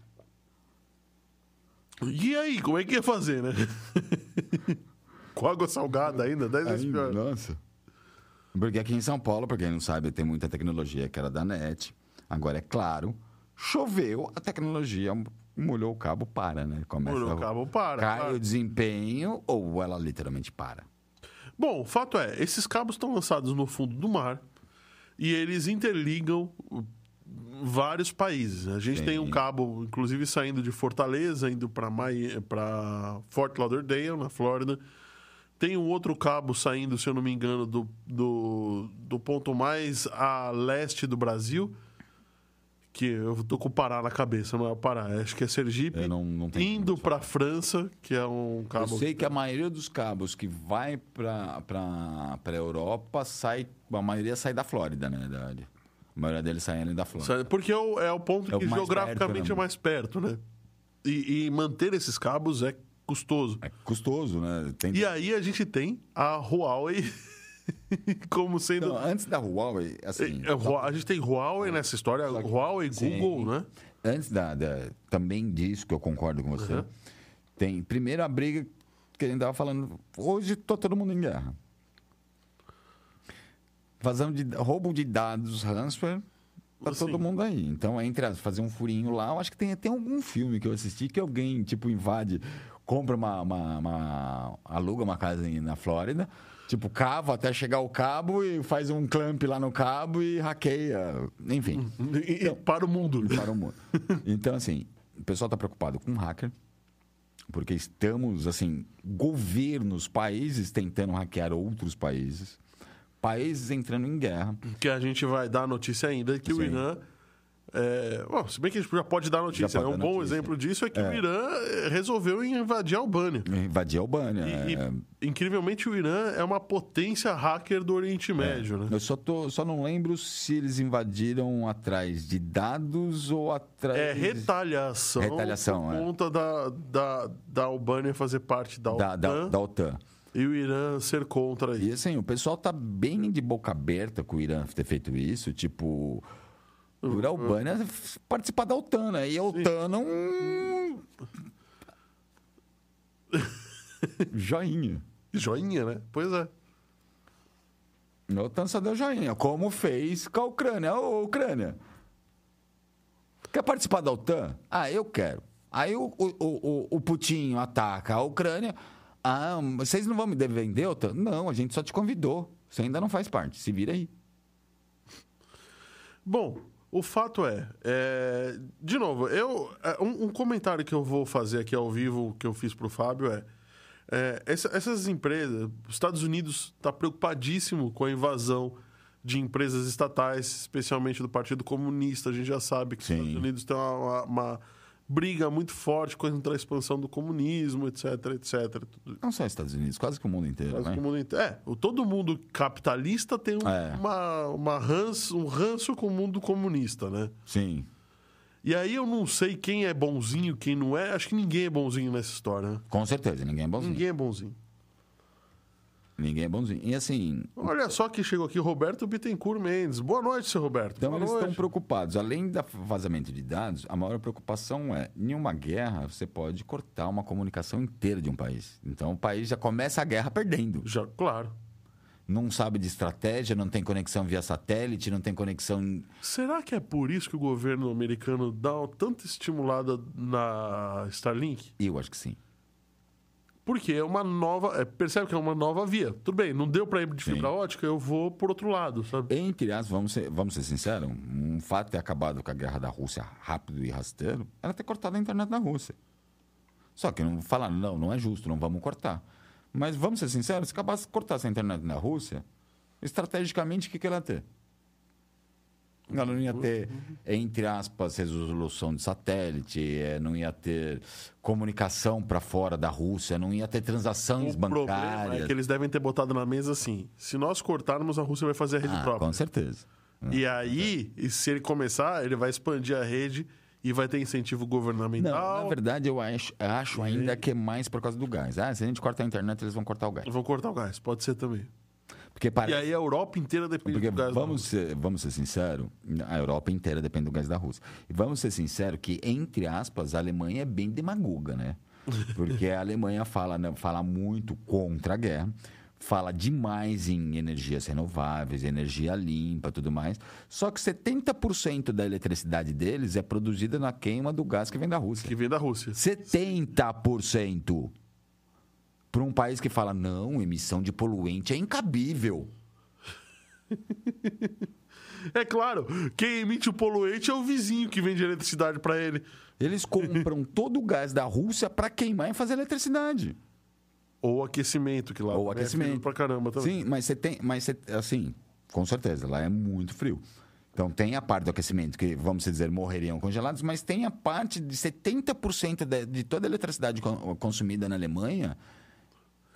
E aí, como é que ia fazer, né? *laughs* Com água salgada ainda, 10 vezes pior. nossa. Porque aqui em São Paulo, pra quem não sabe, tem muita tecnologia que era da NET. Agora, é claro, choveu, a tecnologia molhou o cabo, para, né? Começa Molhou o cabo, para, Cai claro. o desempenho ou ela literalmente para. Bom, o fato é, esses cabos estão lançados no fundo do mar e eles interligam uh, vários países. A gente Sim. tem um cabo, inclusive, saindo de Fortaleza, indo para Fort Lauderdale, na Flórida. Tem um outro cabo saindo, se eu não me engano, do, do, do ponto mais a leste do Brasil, que eu tô com o Pará na cabeça, não é o Pará, acho que é Sergipe, Eu não- não indo para França, que é um cabo... Eu sei que a maioria dos cabos que vai para a Europa sai. A maioria sai da Flórida, né? Da, a maioria deles saem ali da Flórida. Porque é o, é o ponto É o que mais geograficamente é mais perto, né? E, e manter esses cabos é custoso. É custoso, né? Tem... E aí a gente tem a Huawei *laughs* *laughs* como sendo. Então, antes da Huawei, assim. É, Hua- a gente tem Huawei nessa história, Huawei, Sim. Google, né? Antes da, da- também disso que eu concordo com você, Uhum. tem primeiro a briga que a gente tava falando. Hoje tô todo mundo em guerra. Vazão de roubo de dados, ransomware, tá Sim. todo mundo aí. Então, entre as, fazer um furinho lá, eu acho que tem até algum filme que eu assisti que alguém, tipo, invade, compra uma, uma- uma- aluga uma casa na Flórida, tipo, cava até chegar o cabo e faz um clamp lá no cabo e hackeia. Enfim E- e para o mundo. para o mundo. Então, assim, o pessoal está preocupado com hacker, porque estamos, assim, governos, países tentando hackear outros países, países entrando em guerra. Que a gente vai dar a notícia ainda que o. Irã. É, bom, se bem que a gente já pode dar notícia, né? pode Um dar bom notícia. exemplo disso é que o Irã eh, resolveu invadir a Albânia. Invadir a Albânia. E, é. e, incrivelmente, o Irã é uma potência hacker do Oriente Médio, né? Eu só, tô, só não lembro se eles invadiram atrás de dados ou atrás. É retaliação, Retaliação, por é. conta da, da, da Albânia fazer parte da da, OTAN da, da OTAN. e o Irã ser contra E isso. assim, o pessoal tá bem de boca aberta com o Irã ter feito isso, tipo. Por a Albânia f- participar da OTAN, né? E a OTAN não. joinha. Joinha, né? Pois é. A OTAN só deu joinha, como fez com a Ucrânia. Ô, Ucrânia, quer participar da OTAN? Ah, eu quero. Aí o, o, o, o Putin ataca a Ucrânia. Ah, vocês não vão me defender, OTAN? Não, a gente só te convidou. Você ainda não faz parte. Se vira aí. Bom, o fato é, é, de novo, eu é, um, um comentário que eu vou fazer aqui ao vivo que eu fiz pro Fábio é, é, essa- essas empresas, os Estados Unidos está preocupadíssimo com a invasão de empresas estatais, especialmente do Partido Comunista. A gente já sabe que os Sim. Estados Unidos tem uma- uma briga muito forte contra a expansão do comunismo, etc, etc. Tudo. Não só Estados Unidos, quase que o mundo inteiro, Quase né? que o mundo inteiro. É, todo mundo capitalista tem um, É. uma, uma ranço, um ranço com o mundo comunista, né? Sim. E aí eu não sei quem é bonzinho, quem não é. Acho que ninguém é bonzinho nessa história, né? Com certeza, ninguém é bonzinho. Ninguém é bonzinho. Ninguém é bonzinho. E assim, Olha só que chegou aqui, Roberto Bittencourt Mendes. Boa noite, seu Roberto. Então Boa eles noite. estão preocupados. Além do vazamento de dados, a maior preocupação é, em uma guerra, você pode cortar uma comunicação inteira de um país. Então o país já começa a guerra perdendo. Já, claro. Não sabe de estratégia, não tem conexão via satélite, não tem conexão. Será que é por isso que o governo americano dá tanta estimulada na Starlink? Eu acho que sim. Porque é uma nova. é, percebe que é uma nova via. Tudo bem, não deu para ir de Sim. fibra ótica, eu vou por outro lado, sabe? Entre as, vamos ser, vamos ser sinceros, um fato de ter acabado com a guerra da Rússia rápido e rasteiro era ter cortado a internet da Rússia. Só que não falaram, não, não é justo, não vamos cortar. Mas vamos ser sinceros, se acabasse de cortar essa internet na Rússia, estrategicamente, o que, que ela ia ter? Ela não ia ter, entre aspas, resolução de satélite, eh, não ia ter comunicação para fora da Rússia, não ia ter transações O problema bancárias. é que eles devem ter botado na mesa assim: se nós cortarmos, a Rússia vai fazer a rede Ah, própria. com certeza. E aí, e se ele começar, ele vai expandir a rede e vai ter incentivo governamental. Não, na verdade, eu acho, acho ainda que é mais por causa do gás. Ah, se a gente cortar a internet, eles vão cortar o gás. Vão cortar o gás, pode ser também. Porque E aí a Europa inteira depende Porque do gás. da vamos Rússia. ser, vamos ser sinceros, a Europa inteira depende do gás da Rússia. E vamos ser sinceros que, entre aspas, a Alemanha é bem demagoga, né? *laughs* Porque a Alemanha fala, né, fala muito contra a guerra, fala demais em energias renováveis, energia limpa tudo mais. Só que 70% da eletricidade deles é produzida na queima do gás que vem da Rússia. Que vem da Rússia. 70%. Para um país que fala, não, emissão de poluente é incabível. *laughs* É claro, quem emite o poluente é o vizinho que vende eletricidade para ele. Eles compram *laughs* todo o gás da Rússia para queimar e fazer eletricidade. Ou aquecimento, que lá Ou é aquecimento. frio pra caramba também. Sim, mas você tem. Mas você, assim, com certeza, lá é muito frio. Então tem a parte do aquecimento, que, vamos dizer, morreriam congelados, mas tem a parte de 70% de, de toda a eletricidade con- consumida na Alemanha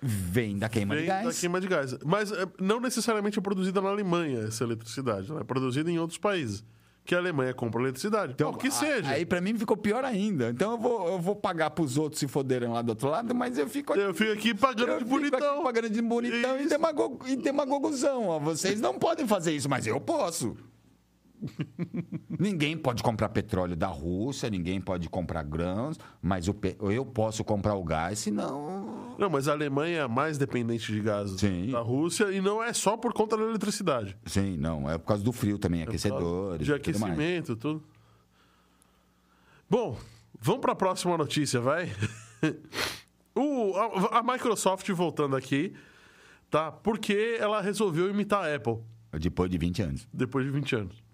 vem da queima Vem de gás. da queima de gás. Mas é, não necessariamente é produzida na Alemanha essa eletricidade. Ela é produzida em outros países. Que a Alemanha compra eletricidade. Então, que a- seja. Aí pra mim ficou pior ainda. Então eu vou, eu vou pagar pros outros se foderem lá do outro lado, mas eu fico aqui. Eu fico aqui pagando de fico bonitão. aqui pagando de bonitão e, Isso. demago, e demagogozão. Ó. Vocês não podem fazer isso, mas eu posso. *laughs* ninguém pode comprar petróleo da Rússia, ninguém pode comprar grãos, mas pe- eu posso comprar o gás, senão. Não, mas a Alemanha é mais dependente de gás Sim. da Rússia e não é só por conta da eletricidade. Sim, não, é por causa do frio também, aquecedores. De e tudo aquecimento, tudo. Bom, vamos para a próxima notícia, vai? *laughs* O- a, a Microsoft voltando aqui, tá? Porque ela resolveu imitar a Apple Depois de 20 anos. depois de 20 anos.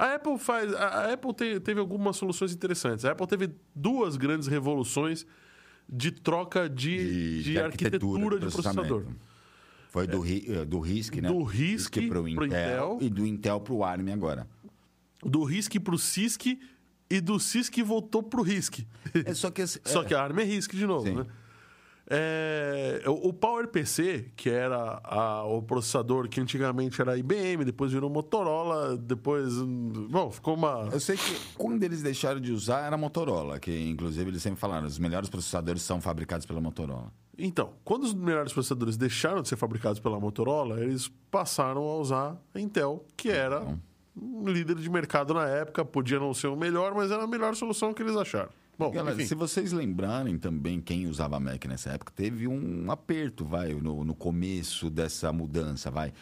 A Apple faz. A Apple te- teve algumas soluções interessantes. A Apple teve duas grandes revoluções de troca de, de, arquitetura, de processador. Foi do, ri- eh, do RISC, né? Do RISC pro pro Intel, Intel. e do Intel pro ARM agora. Do RISC pro CISC e do CISC voltou pro RISC. É só que esse- *laughs* Só é, que a ARM é RISC de novo, Sim. né? É, o PowerPC, que era a- o processador que antigamente era IBM, depois virou Motorola, depois. hum, Bom, ficou uma. Eu sei que quando eles deixaram de usar era Motorola, que inclusive eles sempre falaram, os melhores processadores são fabricados pela Motorola. Então, quando os melhores processadores deixaram de ser fabricados pela Motorola, eles passaram a usar a Intel, que era um líder de mercado na época, podia não ser o melhor, mas era a melhor solução que eles acharam. Bom, Galera, enfim. se vocês lembrarem também quem usava Mac nessa época, teve um aperto, vai, no, no começo dessa mudança, vai.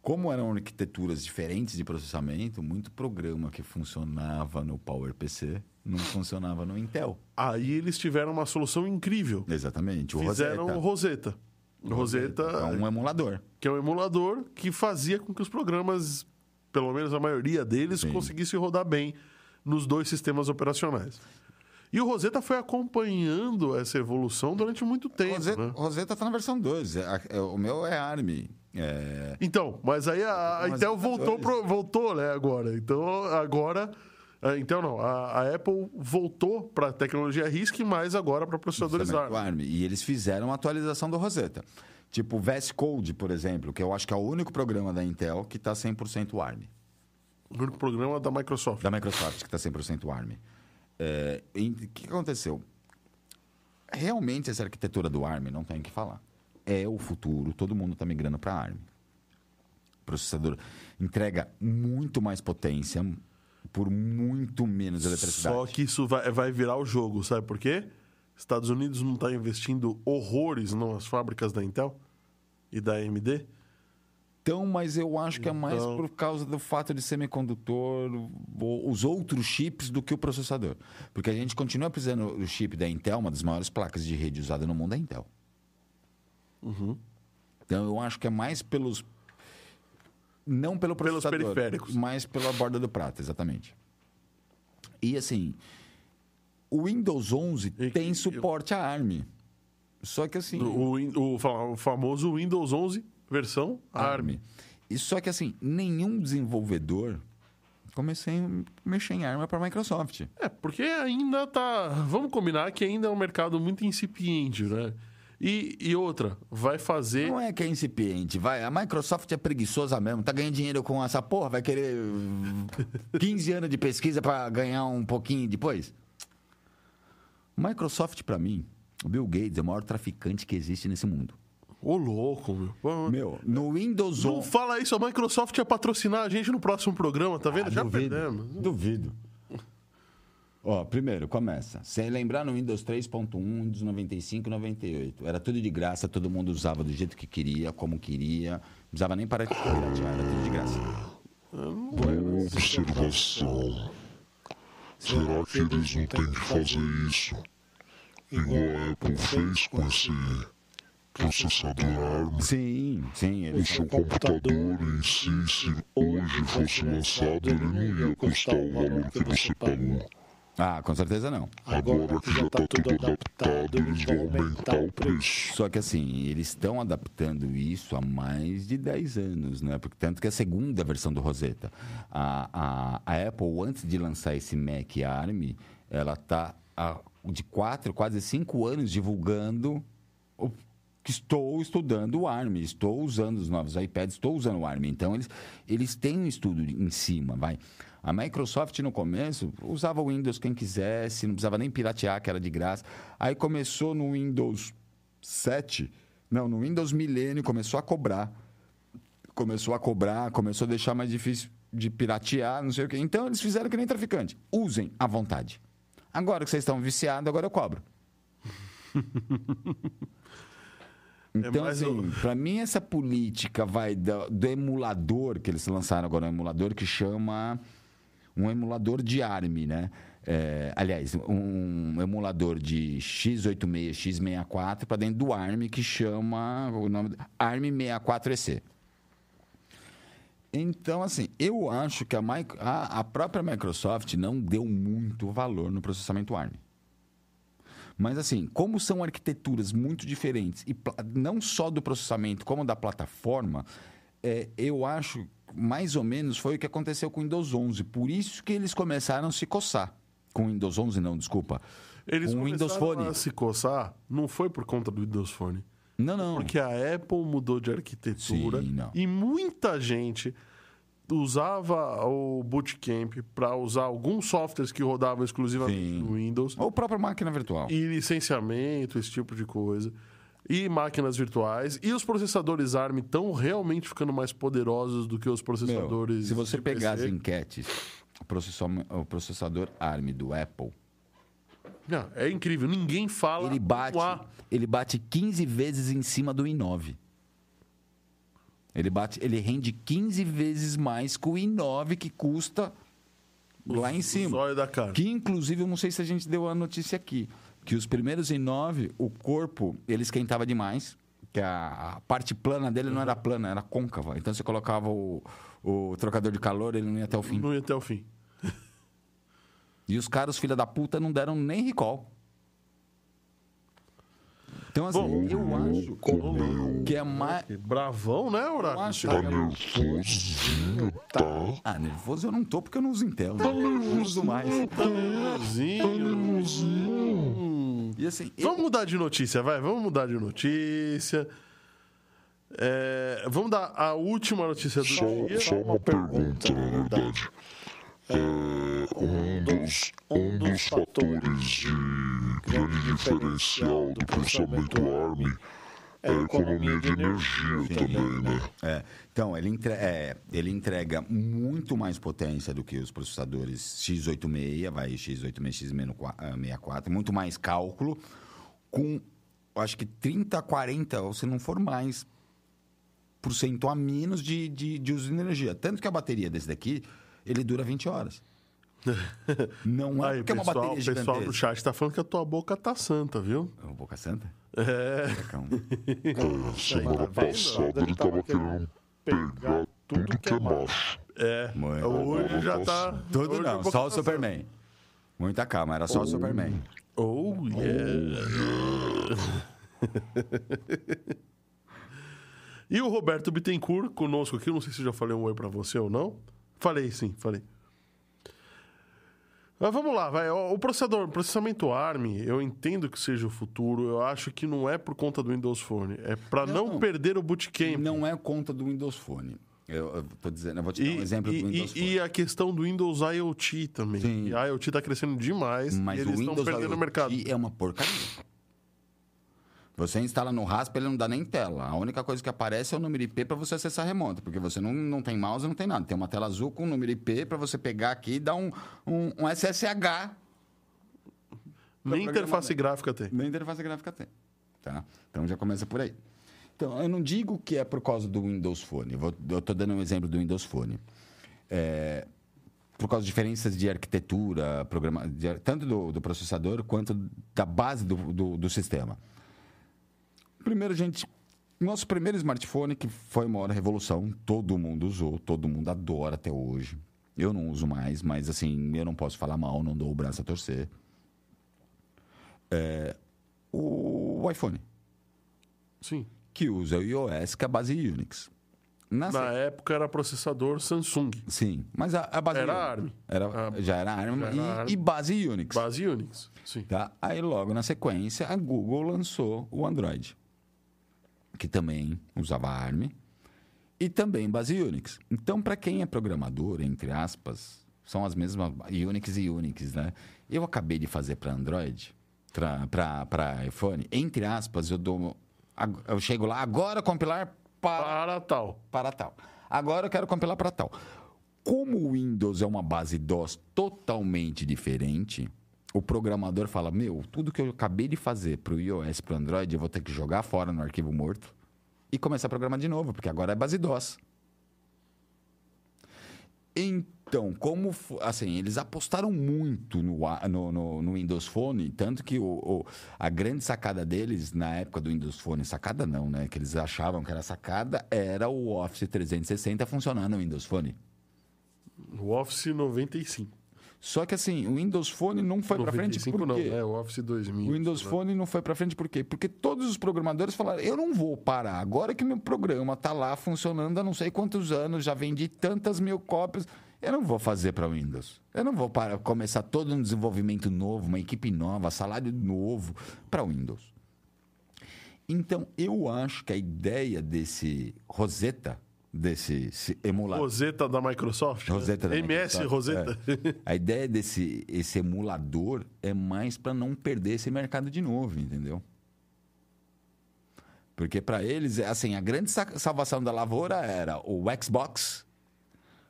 Como eram arquiteturas diferentes de processamento, muito programa que funcionava no PowerPC não funcionava no Intel. Aí eles tiveram uma solução incrível. Exatamente. O Fizeram o Rosetta. Rosetta. Rosetta, É um emulador. que é um emulador que fazia com que os programas, pelo menos a maioria deles, Sim. conseguissem rodar bem nos dois sistemas operacionais. E o Rosetta foi acompanhando essa evolução durante muito tempo. Rosetta, né? Rosetta tá na versão 2. É, é, o meu é ARM. É, Então, mas aí a, a Intel os voltou, pro- voltou, né, agora. Então, agora Então, não. A, a Apple voltou para a tecnologia RISC, mas agora para processadores ARM. ARM. E eles fizeram a atualização do Rosetta. Tipo o VS Code, por exemplo, que eu acho que é o único programa da Intel que está 100% ARM. O único programa da Microsoft. Da Microsoft, que está 100% ARM. É, e O que aconteceu? Realmente, essa arquitetura do ARM, não tem o que falar. É o futuro, todo mundo está migrando para ARM. O processador entrega muito mais potência por muito menos eletricidade. Só que isso vai, vai virar o jogo, sabe por quê? Estados Unidos não está investindo horrores nas fábricas da Intel e da AMD. Então, mas eu acho que é mais Então- por causa do fato de semicondutor, os outros chips do que o processador. Porque a gente continua precisando do chip da Intel, uma das maiores placas de rede usada no mundo é a Intel. Uhum. Então, eu acho que é mais pelos. Não pelo Pelos processador, periféricos. mas pela borda do prato, exatamente. E assim, o Windows 11 E- tem suporte a ARM. Só que assim. O, o o famoso Windows 11 versão ARM. E só que assim, nenhum desenvolvedor comecei a mexer em arma para a Microsoft. É, porque ainda tá. Vamos combinar que ainda é um mercado muito incipiente, né? E, e outra, vai fazer. Não é que é incipiente, vai. A Microsoft é preguiçosa mesmo, tá ganhando dinheiro com essa porra, vai querer *laughs* 15 anos de pesquisa para ganhar um pouquinho depois? Microsoft, para mim, o Bill Gates é o maior traficante que existe nesse mundo. Ô, louco, meu. Meu, no Windows Não 11... fala isso, a Microsoft ia patrocinar a gente no próximo programa, tá vendo? Já Ah, duvido, perdemos. Duvido. Ó, primeiro, começa. Sem lembrar no Windows 3.1, Windows 95 e 98. Era tudo de graça, todo mundo usava do jeito que queria, como queria. Não precisava nem para piratear, era tudo de graça. Boa observação. Será que eles não têm que fazer isso? Igual a Apple fez com esse processador ARM? Sim, sim. O Eles seu computador em si, se hoje fosse lançado, ele não ia custar o valor que você pagou. Ah, com certeza não. Agora que já está tudo adaptado, eles vão aumentar o preço. Só que assim, eles estão adaptando isso há mais de 10 anos, né? Porque tanto que a segunda versão do Rosetta, a, a, a Apple, antes de lançar esse Mac ARM, ela está de 4, quase 5 anos divulgando o que estou estudando o ARM, estou usando os novos iPads, estou usando o ARM. Então, eles, eles têm um estudo em cima, vai. A Microsoft, no começo, usava o Windows quem quisesse, não precisava nem piratear, que era de graça. Aí começou no Windows 7, não, no Windows Millennium, começou a cobrar. Começou a cobrar, começou a deixar mais difícil de piratear, não sei o quê. Então, eles fizeram que nem traficante. Usem à vontade. Agora que vocês estão viciados, agora eu cobro. *laughs* Então, mais assim, um- pra mim, essa política vai do, do emulador, que eles lançaram agora, um emulador que chama um emulador de ARM, né? É, aliás, um emulador de x86, x64 para dentro do ARM que chama o nome ARM 64EC. Então, assim, eu acho que a, a- a própria Microsoft não deu muito valor no processamento ARM. Mas, assim, como são arquiteturas muito diferentes, e não só do processamento, como da plataforma, é, eu acho mais ou menos foi o que aconteceu com o Windows 11. Por isso que eles começaram a se coçar. Com o Windows 11, não, desculpa. Eles com o Windows começaram Phone. a se coçar, não foi por conta do Windows Phone. Não, não. Porque a Apple mudou de arquitetura Sim, e muita gente usava o Bootcamp para usar alguns softwares que rodavam exclusivamente Sim. no Windows Ou própria máquina virtual. e licenciamento, esse tipo de coisa. E máquinas virtuais. E os processadores ARM estão realmente ficando mais poderosos do que os Meu, processadores. se você pegar as PC. enquetes, o processador ARM do Apple, Não, é incrível. Ninguém fala. ele bate, ele bate 15 vezes em cima do i9. Ele bate, ele rende 15 vezes mais que o i9 que custa lá em cima. Que inclusive, eu não sei se a gente deu a notícia aqui, que os primeiros i9, o corpo, ele esquentava demais, que a, a parte plana dele não era plana, era côncava. Então você colocava o, o trocador de calor, ele não ia até o fim. Não ia até o fim. E os caras, filha da puta, não deram nem recall. Então, assim, Bom, eu acho que é mais. Bravão, né, Eu Horácio? acho Tá que é nervosinho, tá? Ah, nervoso eu não tô porque eu não uso Intel. Né? Eu não uso mais. Nervosinho. Hum. E assim, eu- Vamos mudar de notícia, vai. Vamos mudar de notícia. É, vamos dar a última notícia do Só, dia. só uma pergunta, na verdade. É, um, dos, um dos fatores de grande diferencial do processamento ARM é a economia de energia também, né? É, então, ele, entre- é, ele entrega muito mais potência do que os processadores x86, vai x86, x64, muito mais cálculo, com, acho que 30, 40, ou se não for mais, por cento a menos de, de, de uso de energia. Tanto que a bateria desse daqui, ele dura 20 horas. *laughs* Não é Aí, porque é uma pessoal, bateria o pessoal gigantesca. chat tá falando que a tua boca tá santa, viu? É uma boca santa? É. É, *laughs* semana passada ele tava querendo pegar tudo que é macho. É. Muito. Hoje já tá. Tudo hoje a não, só o tá Superman. Muita calma, era só o Superman. santa. Oh, yeah. *laughs* e o Roberto Bittencourt conosco aqui. Não sei se eu já falei um oi pra você ou não. Falei, sim, falei. Mas vamos lá, vai. O o processador, o processamento ARM, eu entendo que seja o futuro. Eu acho que não é por conta do Windows Phone. É pra não, Não. perder o bootcamp. Não é conta do Windows Phone. Eu, eu tô dizendo, eu vou te dar E, um exemplo e- do Windows e- Phone. e a questão do Windows IoT também. Sim. E a IoT está crescendo demais Mas e o eles estão Windows perdendo o IoT mercado. é uma porcaria. Você instala no Rasp, ele não dá nem tela. A única coisa que aparece é o número IP para você acessar remoto, porque você não, não tem mouse, não tem nada. Tem uma tela azul com o número IP para você pegar aqui e dar um, um, um SSH. Nem interface gráfica tem. Nem interface gráfica tem. Tá? Então já começa por aí. Então, eu não digo que é por causa do Windows Phone. Eu, vou, eu tô dando um exemplo do Windows Phone. É, por causa de diferenças de arquitetura, programa, de- tanto do, do processador quanto da base do, do, do sistema. Primeiro, gente, nosso primeiro smartphone, que foi uma hora revolução, todo mundo usou, todo mundo adora até hoje. Eu não uso mais, mas assim, eu não posso falar mal, não dou o braço a torcer. É, o iPhone, Sim. que usa o iOS, que é a base Unix. Na Na época era processador Samsung. Sim, mas a, a base Era Unix ARM. Era, Ah, já era ARM, já e, era ARM. e base Unix. Base Unix. Sim. Tá? Aí logo na sequência a Google lançou o Android, que também usava ARM e também base Unix. Então, para quem é programador, entre aspas, são as mesmas Unix e Unix, né? Eu acabei de fazer para Android, para iPhone, entre aspas, eu dou eu chego lá agora compilar para Para tal. para tal. Agora eu quero compilar para tal. Como o Windows é uma base DOS totalmente diferente, o programador fala: Meu, tudo que eu acabei de fazer para o iOS para o Android, eu vou ter que jogar fora no arquivo morto e começar a programar de novo, porque agora é base DOS. Então, como assim, eles apostaram muito no, no, no- no Windows Phone, tanto que o, o- a grande sacada deles na época do Windows Phone, sacada não, né? Que eles achavam que era sacada, era o Office 360 funcionando no Windows Phone. O Office 95. Só que assim, o Windows Phone não foi para frente 95 por não, quê? é o Office 2000. O Windows né? Phone não foi para frente por quê? Porque todos os programadores falaram: eu não vou parar. Agora que meu programa está lá funcionando há não sei quantos anos, já vendi tantas mil cópias, eu não vou fazer para Windows. Eu não vou para começar todo um desenvolvimento novo, uma equipe nova, salário novo para Windows. Então, eu acho que a ideia desse Rosetta, desse se- emulador. Roseta da Microsoft. né? Rosetta da MS Microsoft, Roseta. é. A ideia desse esse emulador é mais para não perder esse mercado de novo, entendeu? Porque para eles, é assim, a grande sa- salvação da lavoura era o Xbox,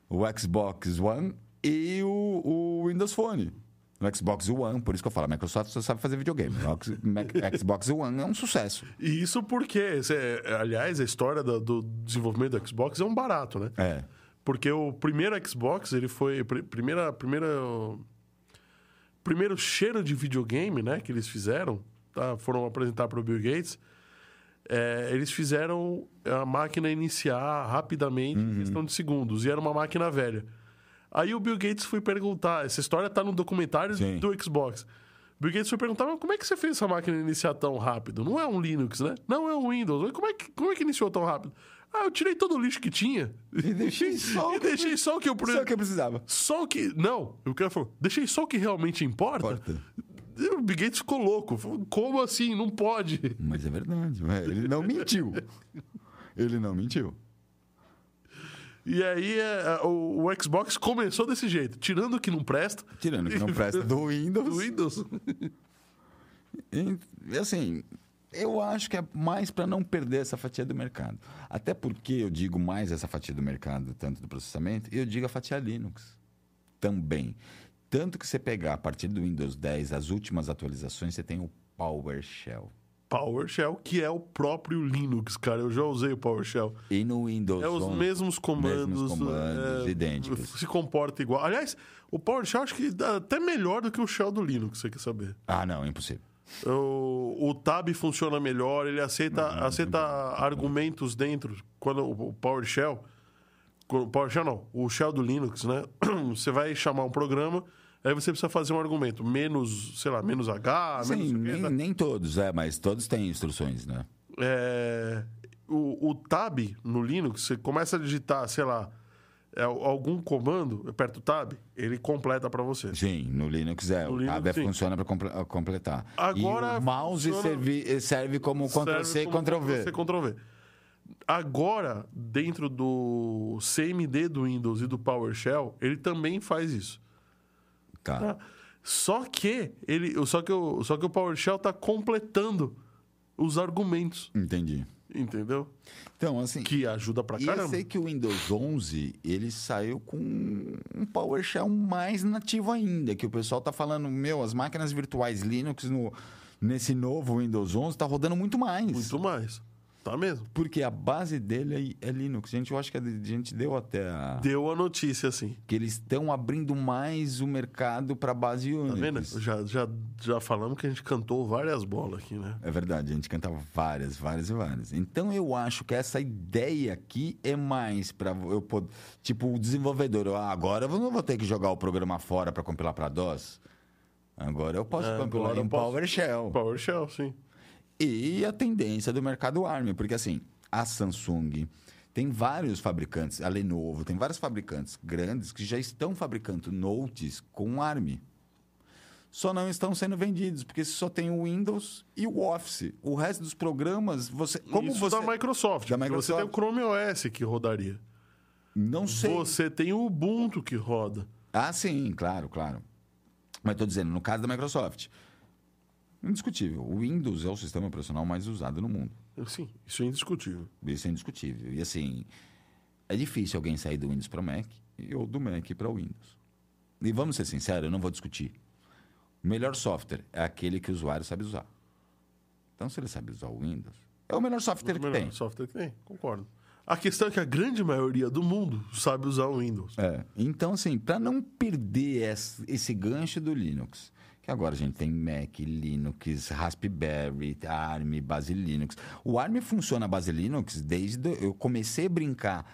o Xbox One e o, o Windows Phone. O Xbox One, por isso que eu falo, a Microsoft só sabe fazer videogame. O *laughs* Xbox One é um sucesso. E isso porque, é- aliás, a história do, do desenvolvimento do Xbox é um barato, né? É. Porque o primeiro Xbox, ele foi. pr- Primeira, primeira, primeiro cheiro de videogame, né? Que eles fizeram, tá? foram apresentar para o Bill Gates. é, eles fizeram a máquina iniciar rapidamente, em questão de segundos, e era uma máquina velha. Aí o Bill Gates foi perguntar, essa história tá no documentário Sim. do Xbox. Bill Gates foi perguntar, mas como é que você fez essa máquina iniciar tão rápido? Não é um Linux, né? Não é um Windows. Como é que, como é que iniciou tão rápido? Ah, eu tirei todo o lixo que tinha. E deixei *laughs* só o E que- deixei só o que eu... pre- Só o que eu precisava. Só o que... Não, o cara falou, deixei só o que realmente importa. Importa. O Bill Gates ficou louco. Falou, Como assim? Não pode. Mas é verdade. Ele não mentiu. *laughs* Ele não mentiu. E aí é, o, o Xbox começou desse jeito, tirando o que não presta. Tirando que *laughs* não presta do Windows. Do Windows. *laughs* E, assim, eu acho que é mais para não perder essa fatia do mercado. Até porque eu digo mais essa fatia do mercado, tanto do processamento, eu digo a fatia Linux também. Tanto que você pegar a partir do Windows 10, as últimas atualizações, você tem o PowerShell. PowerShell, que é o próprio Linux, cara. Eu já usei o PowerShell. E no Windows É os 11, mesmos comandos. mesmos comandos é, idênticos. Se comporta igual. Aliás, o PowerShell acho que dá até melhor do que o Shell do Linux, você quer saber. Ah, não, impossível. O, o Tab funciona melhor, ele aceita, aceita argumentos dentro. Quando o PowerShell. O PowerShell não, o Shell do Linux, né? *clears throat* Você vai chamar um programa, aí você precisa fazer um argumento. Menos, sei lá, menos H, menos. Sim, quê, nem, tá? nem todos, é, mas todos têm instruções, né? É, o, o tab no Linux, você começa a digitar, sei lá, é, algum comando, aperta o tab, ele completa para você. Sim, no Linux é. No o Linux, tab é- sim. funciona para completar. Agora e o mouse funciona- serve, serve como Ctrl-C e Ctrl-V. Ctrl-C, Ctrl-V. Agora, dentro do CMD do Windows e do PowerShell, ele também faz isso. Tá. tá? Só que ele, só que o, só que o PowerShell está completando os argumentos, Entendi. entendeu? Então, assim. Que ajuda pra E eu caramba. sei que o Windows 11, ele saiu com um PowerShell mais nativo ainda, que o pessoal tá falando, meu, as máquinas virtuais Linux no, nesse novo Windows 11 tá rodando muito mais. Muito mais. Tá mesmo. Porque a base dele é, é Linux. Gente, eu acho que a gente deu até a... Deu a notícia, assim. que eles estão abrindo mais o mercado para base Tá Unix. vendo? Já, já, já falamos que a gente cantou várias bolas aqui, né? É verdade, a gente cantava várias, várias e várias. Então eu acho que essa ideia aqui é mais para eu poder, tipo, o desenvolvedor, ah, agora eu não vou ter que jogar o programa fora para compilar para DOS. Agora eu posso É, compilar eu em posso. PowerShell. PowerShell, sim. E a tendência do mercado ARM, porque assim, a Samsung tem vários fabricantes, a Lenovo, tem vários fabricantes grandes que já estão fabricando notes com ARM. Só não estão sendo vendidos, porque só tem o Windows e o Office. O resto dos programas, você. Como Isso você. da Microsoft. Da porque Você Microsoft. tem o Chrome OS que rodaria. Não sei. Você tem o Ubuntu que roda. Ah, sim, claro, claro. Mas estou dizendo, no caso da Microsoft, indiscutível. O Windows é o sistema operacional mais usado no mundo. Sim, isso é indiscutível. Isso é indiscutível. E assim, é difícil alguém sair do Windows para o Mac ou do Mac para o Windows. E vamos ser sinceros, eu não vou discutir. O melhor software é aquele que o usuário sabe usar. Então, se ele sabe usar o Windows, é o melhor software O que melhor tem. software que tem, concordo. A questão é que a grande maioria do mundo sabe usar o Windows. É. Então, assim, para não perder esse gancho do Linux, que agora a gente tem Mac, Linux, Raspberry, ARM, base Linux. O ARM funciona a base Linux desde. Eu comecei a brincar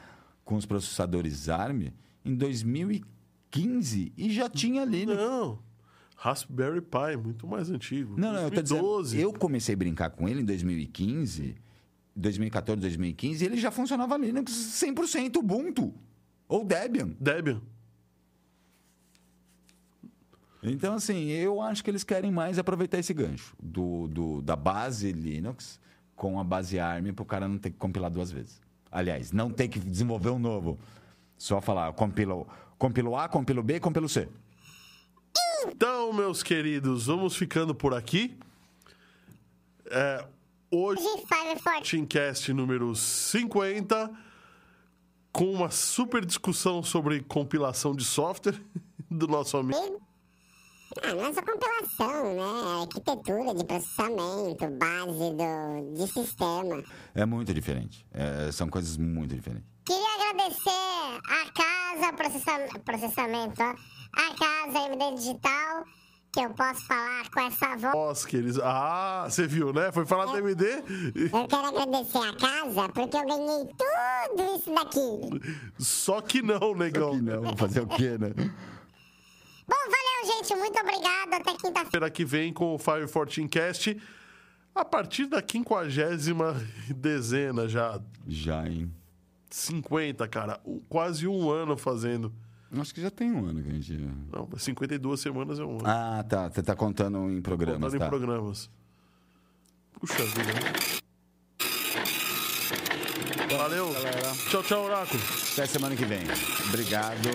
com os processadores ARM em 2015 e já tinha Linux. Não. Raspberry Pi, muito mais antigo. Não, não, eu tô dizendo, 2012. eu comecei a brincar com ele em 2015, 2014, 2015, e ele já funcionava Linux 100% Ubuntu ou Debian. Debian. Então, assim, eu acho que eles querem mais aproveitar esse gancho do, do- da base Linux com a base ARM para o cara não ter que compilar duas vezes. Aliás, não ter que desenvolver um novo. Só falar, compilo, compilo A, compilo B, compilo C. Então, meus queridos, vamos ficando por aqui. É, hoje, G5 Forte. Teamcast número 50, com uma super discussão sobre compilação de software *laughs* do nosso amigo. Ah, não é só compilação, né? Arquitetura de processamento, base do, de sistema. É muito diferente. É, são coisas muito diferentes. Queria agradecer a casa processa- processamento, ó. A casa MD Digital, que eu posso falar com essa voz. Nossa, que eles. Ah, você viu, né? Foi falar do MD? Eu quero agradecer a casa porque eu ganhei tudo isso daqui. Só que não, negão. Que não, fazer o quê, né? Bom, valeu, gente. Muito obrigada. Até quinta-feira. Que vem com o Fire 14 Cast. A partir da quinquagésima dezena já. Já, hein? 50, cara. Quase um ano fazendo. Acho que já tem um ano que a gente. Não, 52 semanas é um ano. Ah, tá. Você tá contando em programas, Contando tá? em programas. Puxa vida. Valeu. Tchau, tchau, Oráculo. Até semana que vem. Obrigado.